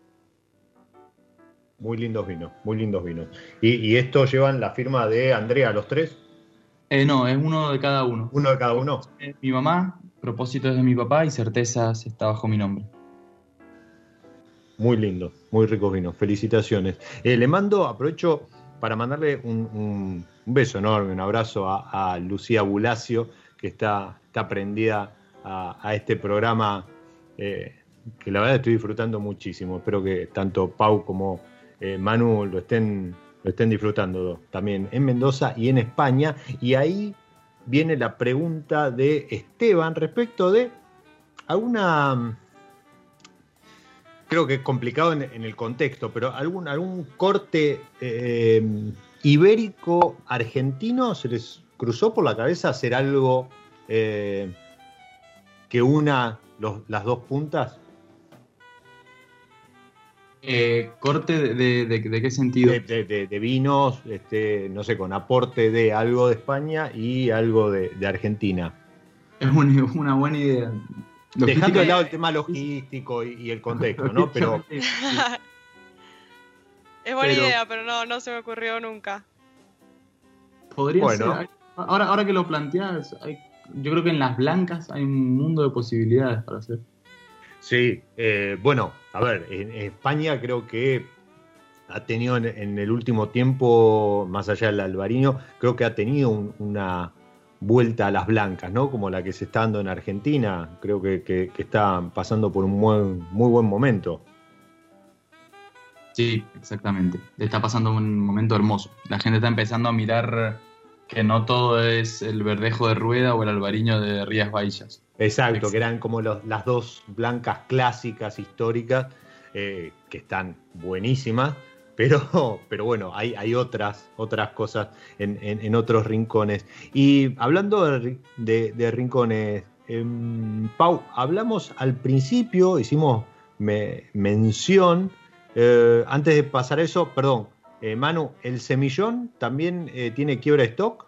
Speaker 1: Muy lindos vinos, muy lindos vinos. Y, y estos llevan la firma de Andrea, los tres,
Speaker 2: Eh, no, es uno de cada uno.
Speaker 1: uno de cada uno.
Speaker 2: Es mi mamá, propósitos de mi papá y certezas está bajo mi nombre.
Speaker 1: Muy lindo, muy ricos vinos. Felicitaciones. Eh, le mando, aprovecho para mandarle un, un- un beso enorme, un abrazo a, a Lucía Bulacio, que está, está prendida a, este programa, eh, que la verdad estoy disfrutando muchísimo. Espero que tanto Pau como eh, Manu lo estén, estén disfrutando también en Mendoza y en España. Y ahí viene la pregunta de Esteban respecto de alguna creo que es complicado en, en el contexto, pero algún, algún corte eh, ibérico argentino se les cruzó por la cabeza hacer algo eh, que una los- las dos puntas
Speaker 2: Eh, ¿Corte de, de- de- de qué sentido?
Speaker 1: de, de- de- de vinos, este, no sé, con aporte de algo de España y algo de, de Argentina.
Speaker 2: Es una, una buena idea.
Speaker 1: Dejando de lado el tema logístico y, y el contexto, ¿no? Pero
Speaker 3: Es buena
Speaker 2: Pero-
Speaker 3: idea, pero no, no se me ocurrió nunca.
Speaker 2: Podría
Speaker 1: Bueno.
Speaker 2: ser. Ahora, ahora que lo planteas, hay- yo creo que en las blancas hay un mundo de posibilidades para hacer.
Speaker 1: Sí, eh, bueno, a ver, en España creo que ha tenido en, en el último tiempo, más allá del albariño, creo que ha tenido un- una, vuelta a las blancas, ¿no? Como la que se está dando en Argentina. Creo que, que, que está pasando por un muy buen momento.
Speaker 2: Sí, exactamente. Está pasando un momento hermoso. La gente está empezando a mirar que no todo es el verdejo de rueda o el albariño de Rías Baillas.
Speaker 1: Exacto, que eran como los, las dos blancas clásicas, históricas, eh, que están buenísimas, pero, <laughs> pero bueno, hay, hay otras, otras cosas en, en, en otros rincones. Y hablando de, de, de rincones, eh, Pau, hablamos al principio, hicimos me, mención, eh, antes de pasar eso, perdón, eh, Manu, ¿el semillón también eh, tiene quiebra de stock?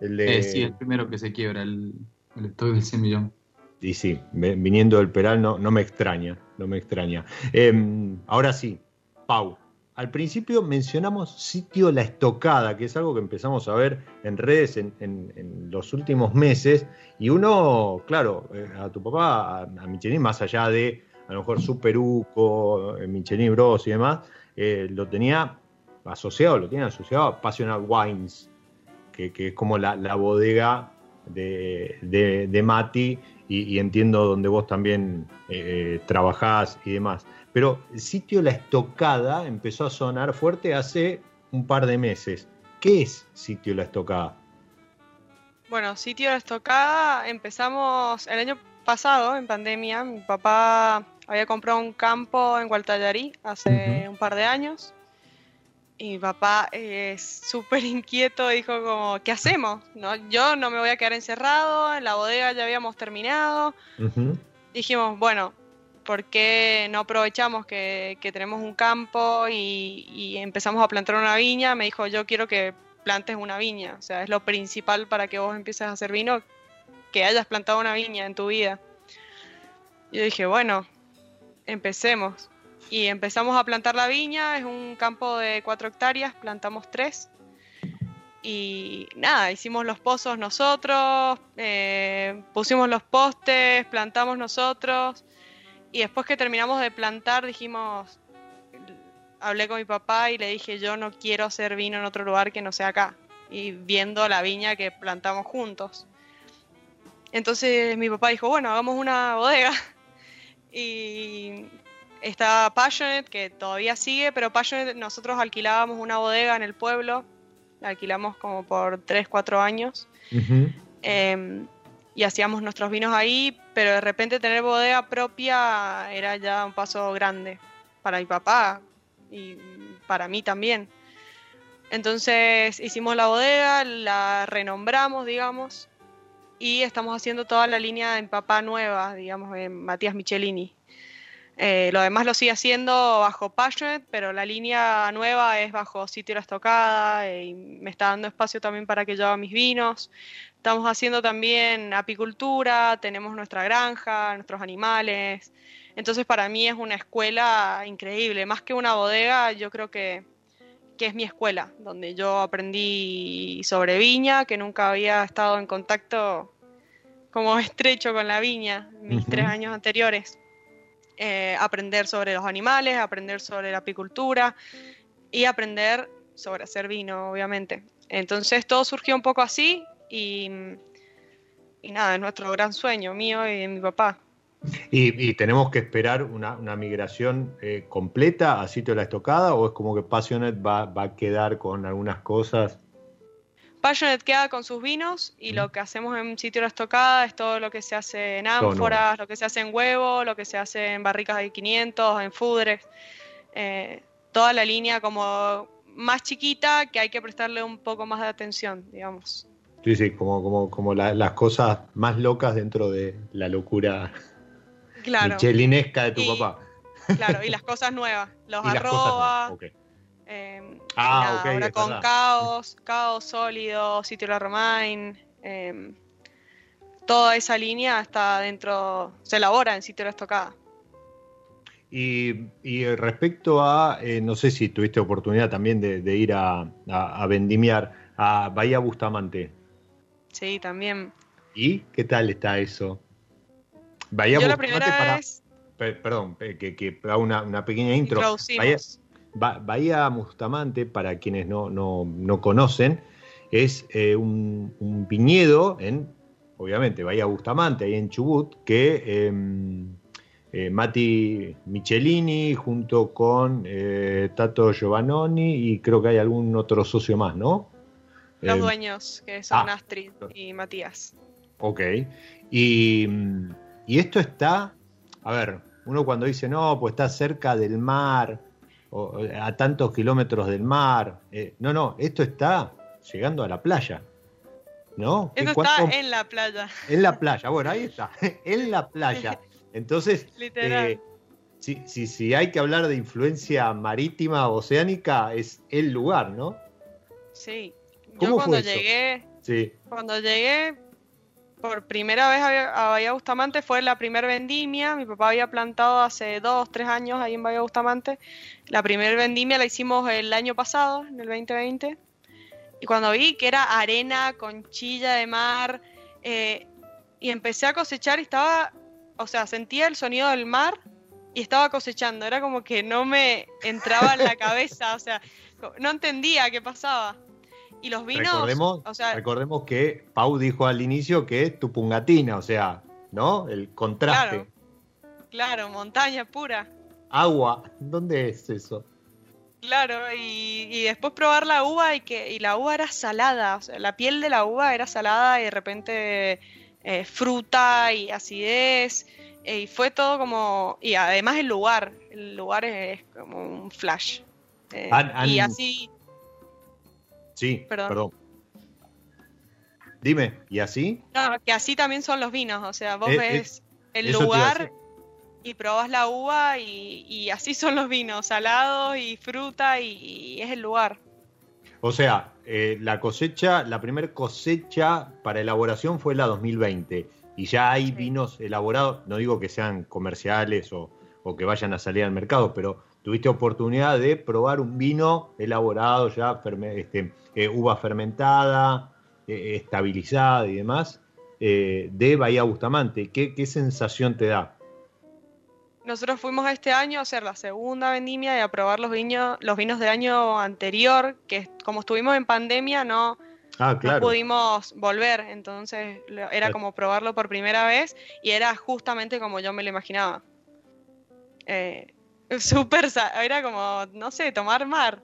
Speaker 2: El de... sí, el primero que se quiebra, el, el stock del semillón.
Speaker 1: Y sí, viniendo del Peral no, no me extraña, no me extraña. Eh, ahora sí, Pau, al principio mencionamos sitio La Estocada, que es algo que empezamos a ver en redes en, en, en los últimos meses, y uno, claro, eh, a tu papá, a, a Michelin, más allá de a lo mejor Superuco, eh, Michelin Bros y demás, eh, lo tenía asociado, lo tiene asociado a Passional Wines, que, que es como la, la bodega de, de, Mati y, entiendo donde vos también eh, trabajás y demás. Pero el sitio La Estocada empezó a sonar fuerte hace un par de meses. ¿Qué es sitio La Estocada?
Speaker 3: Bueno, sitio La Estocada empezamos el año pasado, en pandemia. Mi papá había comprado un campo en Gualtallarí hace uh -huh. un par de años. Y mi papá es súper inquieto, dijo como, ¿qué hacemos? ¿No? Yo no me voy a quedar encerrado, en la bodega ya habíamos terminado. Uh -huh. Dijimos, bueno, ¿por qué no aprovechamos que, que tenemos un campo y, y, empezamos a plantar una viña? Me dijo, yo quiero que plantes una viña, o sea, es lo principal para que vos empieces a hacer vino, que hayas plantado una viña en tu vida. Yo dije, bueno, empecemos. Y empezamos a plantar la viña, es un campo de cuatro hectáreas, plantamos tres. Y nada, hicimos los pozos nosotros, eh, pusimos los postes, plantamos nosotros. Y después que terminamos de plantar dijimos, hablé con mi papá y le dije, yo no quiero hacer vino en otro lugar que no sea acá. Y viendo la viña que plantamos juntos. Entonces mi papá dijo, bueno, hagamos una bodega. Y está Passionate, que todavía sigue, pero Passionate nosotros alquilábamos una bodega en el pueblo, la alquilamos como por 3, 4 años, uh -huh. eh, y hacíamos nuestros vinos ahí, pero de repente tener bodega propia era ya un paso grande para mi papá y para mí también. Entonces hicimos la bodega, la renombramos, digamos, y estamos haciendo toda la línea en papá nueva, digamos, en Matías Michelini. Eh, lo demás lo sigue haciendo bajo Passionate, pero la línea nueva es bajo Sitio La Estocada y me está dando espacio también para que yo haga mis vinos. Estamos haciendo también apicultura, tenemos nuestra granja, nuestros animales. Entonces para mí es una escuela increíble, más que una bodega, yo creo que, que es mi escuela, donde yo aprendí sobre viña, que nunca había estado en contacto como estrecho con la viña mis uh -huh. tres años anteriores eh, aprender sobre los animales, aprender sobre la apicultura y aprender sobre hacer vino, obviamente. Entonces todo surgió un poco así y, y nada, es nuestro gran sueño mío y de mi papá.
Speaker 1: ¿Y, y tenemos que esperar una, una migración eh, completa a sitio de la estocada o es como que Passionate va, va a quedar con algunas cosas
Speaker 3: Passionate queda con sus vinos y lo que hacemos en sitio de la estocada es todo lo que se hace en ánforas, lo que se hace en huevo, lo que se hace en barricas de 500, en fudres, eh, toda la línea como más chiquita que hay que prestarle un poco más de atención, digamos.
Speaker 1: Sí, sí, como, como, como la, las cosas más locas dentro de la locura
Speaker 3: claro.
Speaker 1: michelinesca de tu
Speaker 3: y,
Speaker 1: papá.
Speaker 3: Claro, y las <laughs> cosas nuevas, los arrobas. Okay.
Speaker 1: Eh, ah,
Speaker 3: nada,
Speaker 1: okay,
Speaker 3: ahora con caos, caos sólido, sitio la Romain, eh, toda esa línea está dentro, se elabora en sitio la estocada.
Speaker 1: Y, y, respecto a, eh, no sé si tuviste oportunidad también de, de ir a, a, a, vendimiar a Bahía Bustamante.
Speaker 3: Sí, también.
Speaker 1: ¿Y qué tal está eso? Bahía
Speaker 3: Yo Bustamante la primera para...
Speaker 1: Perdón, que, que una, una, pequeña intro. Bahía, Bahía Bustamante, para quienes no, no, no conocen, es eh, un, un viñedo en, obviamente, Bahía Bustamante, ahí en Chubut, que em, eh, Mati Michelini junto con eh, Tato Giovannoni y creo que hay algún otro socio más, ¿no?
Speaker 3: Los
Speaker 1: Eh,
Speaker 3: dueños, que son
Speaker 1: ah.
Speaker 3: Astrid y Matías.
Speaker 1: Ok. Y, mm, y esto está, a ver, uno cuando dice, no, pues está cerca del mar, o, a tantos kilómetros del mar. eh, no, no, esto está llegando a la playa. ¿No? ¿Qué-
Speaker 3: Esto está en la playa,
Speaker 1: en la playa. Bueno, ahí está, <laughs> en la playa. Entonces, <laughs>
Speaker 3: literal.
Speaker 1: eh, si, si, si hay que hablar de influencia marítima, oceánica, es el lugar, ¿no?
Speaker 3: sí. Yo
Speaker 1: ¿cómo
Speaker 3: cuando
Speaker 1: fue eso?
Speaker 3: llegué,
Speaker 1: Sí.
Speaker 3: cuando llegué por primera vez a a Bahía Bustamante fue la primer vendimia. Mi papá había plantado hace dos, tres años ahí en Bahía Bustamante. La primer vendimia la hicimos el año pasado, en el 2020. Y cuando vi que era arena, conchilla de mar, eh, y empecé a cosechar y estaba, o sea, sentía el sonido del mar y estaba cosechando. Era como que no me entraba en la <laughs> cabeza, o sea, no entendía qué pasaba. Y los vinos,
Speaker 1: recordemos,
Speaker 3: o sea,
Speaker 1: recordemos que Pau dijo al inicio que es tupungatina, o sea, ¿no? El contraste.
Speaker 3: Claro. claro, montaña pura.
Speaker 1: Agua, ¿dónde es eso?
Speaker 3: Claro, y, y después probar la uva y que y la uva era salada, o sea, la piel de la uva era salada y de repente eh, fruta y acidez eh, y fue todo como y además el lugar, el lugar es, es como un flash Eh,
Speaker 1: Han- han-
Speaker 3: y así
Speaker 1: Sí,
Speaker 3: Perdón.
Speaker 1: perdón. Dime, ¿y así?
Speaker 3: no, que así también son los vinos, o sea vos
Speaker 1: Eh,
Speaker 3: ves el lugar y probás la uva y, y así son los vinos, salados y fruta y, y es el lugar.
Speaker 1: O sea, eh, la cosecha, la primera cosecha para elaboración fue la 2020 y ya hay
Speaker 3: Sí.
Speaker 1: vinos elaborados, no digo que sean comerciales o, o que vayan a salir al mercado, pero tuviste oportunidad de probar un vino elaborado ya, este, eh, uva fermentada, eh, estabilizada y demás, eh, de Bahía Bustamante. ¿Qué, ¿Qué sensación te da?
Speaker 3: Nosotros fuimos este año a hacer la segunda vendimia y a probar los vinos, los vinos del año anterior, que como estuvimos en pandemia no,
Speaker 1: Ah,
Speaker 3: no pudimos volver, entonces era como probarlo por primera vez y era justamente como yo me lo imaginaba. Eh, <laughs> súper, era como, no sé, tomar mar.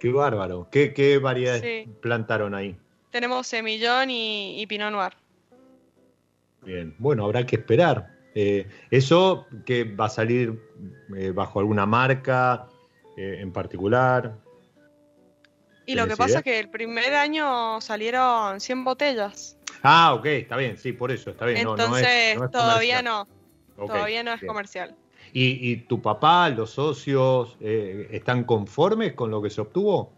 Speaker 1: Qué bárbaro. ¿Qué, qué variedades
Speaker 3: Sí.
Speaker 1: plantaron ahí?
Speaker 3: Tenemos semillón y, y pinot noir.
Speaker 1: Bien, bueno, habrá que esperar. Eh, ¿Eso que va a salir eh, bajo alguna marca eh, en particular?
Speaker 3: Y lo que
Speaker 1: ¿Tenés
Speaker 3: pasa
Speaker 1: idea?
Speaker 3: es que el primer año salieron 100 botellas,
Speaker 1: Ah, ok, está bien, sí, por eso, está bien. no, no es-
Speaker 3: entonces
Speaker 1: no es
Speaker 3: todavía no, todavía no es
Speaker 1: bien.
Speaker 3: comercial.
Speaker 1: ¿Y, y tu papá, los socios, eh, están conformes con lo que se obtuvo?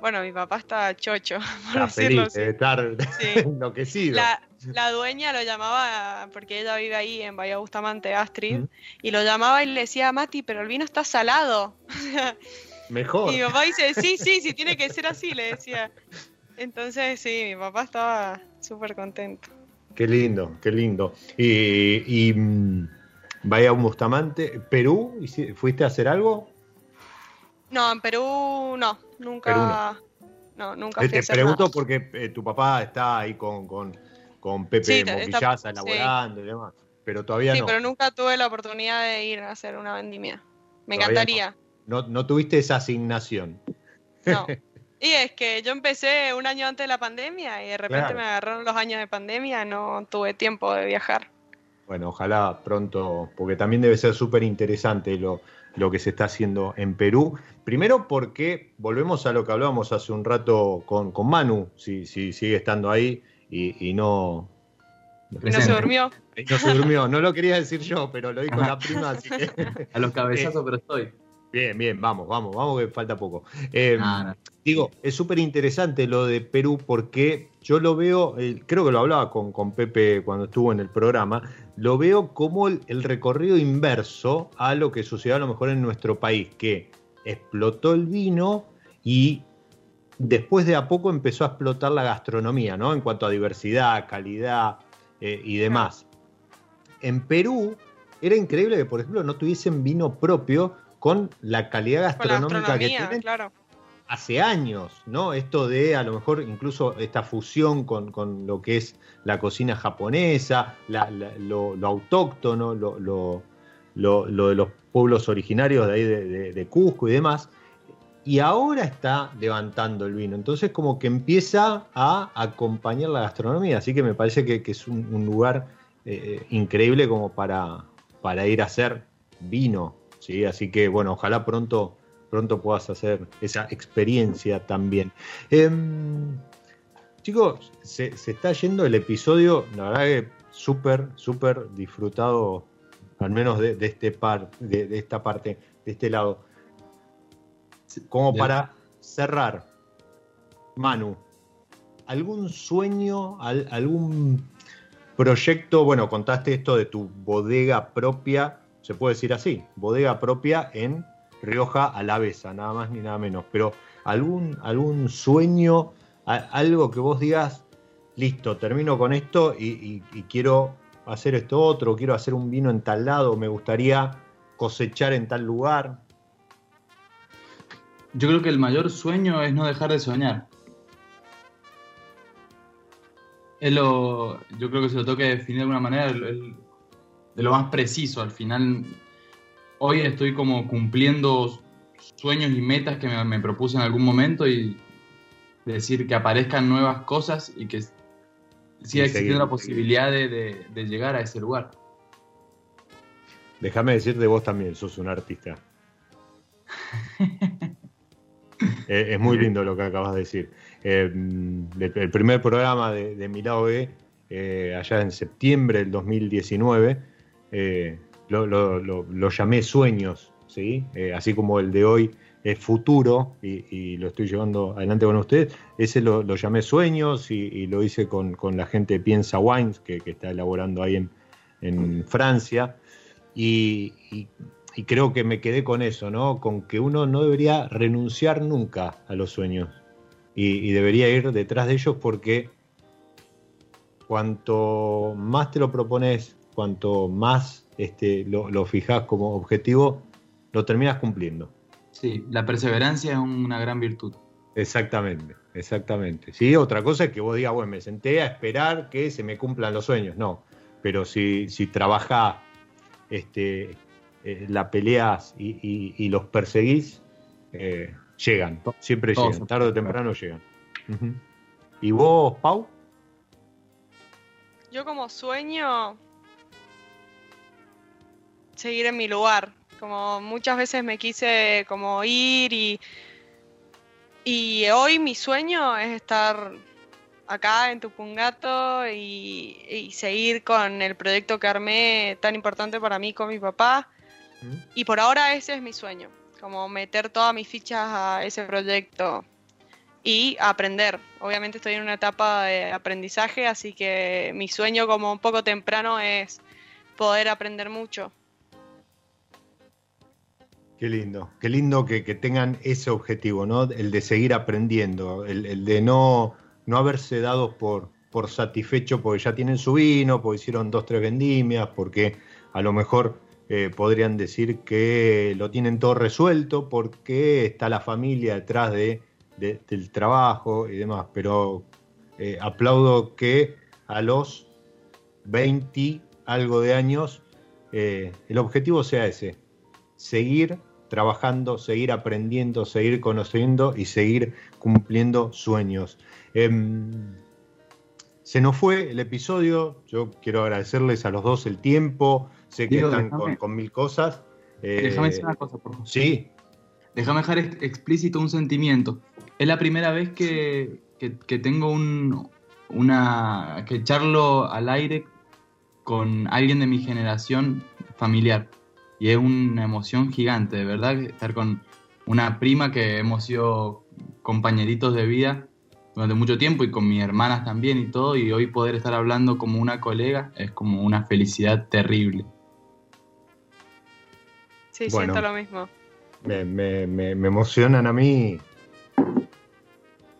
Speaker 3: Bueno, mi papá está chocho, <laughs> por
Speaker 1: Está
Speaker 3: decirlo
Speaker 1: feliz,
Speaker 3: así.
Speaker 1: estar <laughs>
Speaker 3: Sí.
Speaker 1: enloquecido.
Speaker 3: La, la dueña lo llamaba, porque ella vive ahí en Bahía Bustamante, Astrid,
Speaker 1: Mm.
Speaker 3: y lo llamaba y le decía, Mati, pero el vino está salado. <laughs>
Speaker 1: Mejor.
Speaker 3: Y mi papá dice, sí, sí, sí, tiene que ser así, le decía. Entonces, sí, mi papá estaba súper contento.
Speaker 1: Qué lindo, qué lindo. Y, y mm, Bahía Bustamante, Perú, ¿hici- ¿fuiste a hacer algo?
Speaker 3: No, en Perú no, nunca.
Speaker 1: Perú
Speaker 3: no. nunca
Speaker 1: Eh,
Speaker 3: fui a
Speaker 1: Te
Speaker 3: hacer
Speaker 1: pregunto
Speaker 3: nada.
Speaker 1: porque eh, tu papá está ahí con, con, con Pepe
Speaker 3: Sí,
Speaker 1: Movillaza
Speaker 3: sí.
Speaker 1: elaborando y demás, pero todavía
Speaker 3: Sí,
Speaker 1: no.
Speaker 3: pero nunca tuve la oportunidad de ir a hacer una vendimia. Me
Speaker 1: Todavía
Speaker 3: encantaría.
Speaker 1: no. No tuviste esa asignación.
Speaker 3: No. <laughs> Y es que yo empecé un año antes de la pandemia y de repente
Speaker 1: Claro.
Speaker 3: me agarraron los años de pandemia, no tuve tiempo de viajar.
Speaker 1: Bueno, ojalá pronto, porque también debe ser súper interesante lo, lo que se está haciendo en Perú. Primero porque volvemos a lo que hablábamos hace un rato con, con Manu, si, si sigue estando ahí y, y no,
Speaker 3: Y no se durmió.
Speaker 1: y no se durmió. No lo quería decir yo, pero lo dijo la prima, así que... <laughs>
Speaker 2: A los cabezazos, <laughs> pero estoy.
Speaker 1: Bien, bien, vamos, vamos, vamos que falta poco. Eh,
Speaker 2: no.
Speaker 1: Digo, es súper interesante lo de Perú porque yo lo veo, eh, creo que lo hablaba con, con Pepe cuando estuvo en el programa, lo veo como el, el recorrido inverso a lo que sucedió a lo mejor en nuestro país, que explotó el vino y después de a poco empezó a explotar la gastronomía, ¿no? En cuanto a diversidad, calidad eh, y demás. En Perú era increíble que, por ejemplo, no tuviesen vino propio con la calidad
Speaker 3: la
Speaker 1: gastronómica que tienen
Speaker 3: claro.
Speaker 1: hace años, ¿no? Esto de a lo mejor incluso esta fusión con, con lo que es la cocina japonesa, lo, autóctono, lo, lo, de los pueblos originarios de ahí de, de, Cusco y demás. Y ahora está levantando el vino. Entonces como que empieza a acompañar la gastronomía. Así que me parece que, es un, lugar eh, increíble como para, para ir a hacer vino. ¿Sí? Así que bueno, ojalá pronto pronto puedas hacer esa experiencia también. Em, chicos, se, está yendo el episodio, la verdad que súper, súper disfrutado, al menos de, este par, de, esta parte, de este lado. Como para cerrar, Manu, ¿algún sueño, algún proyecto? Bueno, contaste esto de tu bodega propia, se puede decir así, bodega propia en Rioja Alavesa, nada más ni nada menos. Pero algún, algún sueño, algo que vos digas, listo, termino con esto y, quiero hacer esto otro, quiero hacer un vino en tal lado, me gustaría cosechar en tal lugar.
Speaker 2: Yo creo que el mayor sueño es no dejar de soñar. Es lo, yo creo que se lo toque definir de alguna manera de lo más preciso. Al final, hoy estoy como cumpliendo sueños y metas que me, propuse en algún momento y decir que aparezcan nuevas cosas y que siga existiendo la posibilidad de, llegar a ese lugar.
Speaker 1: Déjame decirte vos también, sos un artista. <laughs> Eh, es muy lindo lo que acabas de decir. Eh, el, primer programa de, de Mi eh, allá en septiembre del 2019, lo, llamé sueños, ¿sí? Eh, así como el de hoy es futuro y, lo estoy llevando adelante con ustedes, ese lo, llamé sueños y, lo hice con, la gente de Piensa Wines, que, está elaborando ahí en, Francia, y, creo que me quedé con eso, ¿no? Con que uno no debería renunciar nunca a los sueños y debería ir detrás de ellos porque cuanto más te lo propones, cuanto más este, lo, lo fijas como objetivo, lo terminas cumpliendo.
Speaker 2: Sí, la perseverancia es una gran virtud.
Speaker 1: Exactamente, exactamente. Sí, otra cosa es que vos digas, bueno, me senté a esperar que se me cumplan los sueños. No, pero si, si trabajás, este, eh, la peleas y, los perseguís, eh, llegan, siempre llegan, tarde o temprano llegan. ¿Y vos, Pau?
Speaker 3: Yo como sueño, seguir en mi lugar. Como muchas veces me quise como ir y, y hoy mi sueño es estar acá en Tupungato y, y seguir con el proyecto que armé tan importante para mí con mi papá. Y por ahora ese es mi sueño, como meter todas mis fichas a ese proyecto y aprender. Obviamente estoy en una etapa de aprendizaje, así que mi sueño como un poco temprano es poder aprender mucho.
Speaker 1: Qué lindo, qué lindo que, tengan ese objetivo, ¿no? El de seguir aprendiendo, el, de no, no haberse dado por, por satisfecho porque ya tienen su vino, porque hicieron dos, tres vendimias, porque a lo mejor eh, podrían decir que lo tienen todo resuelto porque está la familia detrás de, del trabajo y demás. Pero eh, aplaudo que a los 20 algo de años eh, el objetivo sea ese, seguir trabajando, seguir aprendiendo, seguir conociendo y seguir cumpliendo sueños. Em, se nos fue el episodio, yo quiero agradecerles a los dos el tiempo, sé que están con, mil cosas.
Speaker 2: Eh, déjame decir una cosa, por favor.
Speaker 1: Sí.
Speaker 2: Déjame dejar explícito un sentimiento. Es la primera vez que, tengo un, una. que charlo al aire con alguien de mi generación familiar y es una emoción gigante, de verdad, estar con una prima que hemos sido compañeritos de vida durante mucho tiempo y con mis hermanas también y todo, y hoy poder estar hablando como una colega es como una felicidad terrible.
Speaker 3: Sí, siento lo mismo.
Speaker 1: Me, me, me, emocionan a mí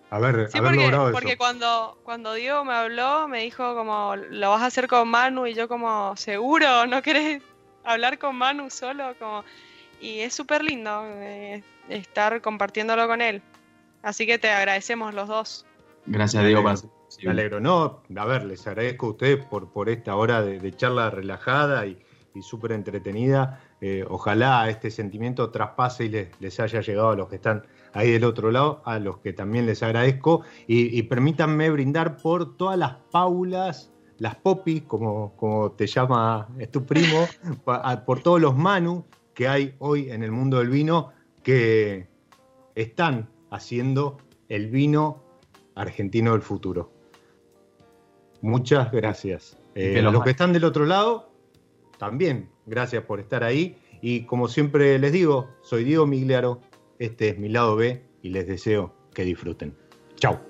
Speaker 1: a ver,
Speaker 3: sí, porque, porque cuando, cuando Diego me habló, me dijo como, lo vas a hacer con Manu, y yo como, ¿seguro? ¿No querés hablar con Manu solo, como, y es súper lindo eh, estar compartiéndolo con él. Así que te agradecemos los dos.
Speaker 2: Gracias, Diego,
Speaker 1: Me alegro. No, a ver, les agradezco a ustedes por, por esta hora de, charla relajada y, súper entretenida. Eh, ojalá este sentimiento traspase y les, les, haya llegado a los que están ahí del otro lado, a los que también les agradezco. Y, permítanme brindar por todas las Paulas, las Popis, como, como te llama tu primo, <laughs> por todos los Manu que hay hoy en el mundo del vino que están haciendo el vino argentino del futuro. Muchas gracias. Eh, a los que están del otro lado, también gracias por estar ahí. Y como siempre les digo, soy Diego Migliaro, este es mi lado B y les deseo que disfruten. Chao.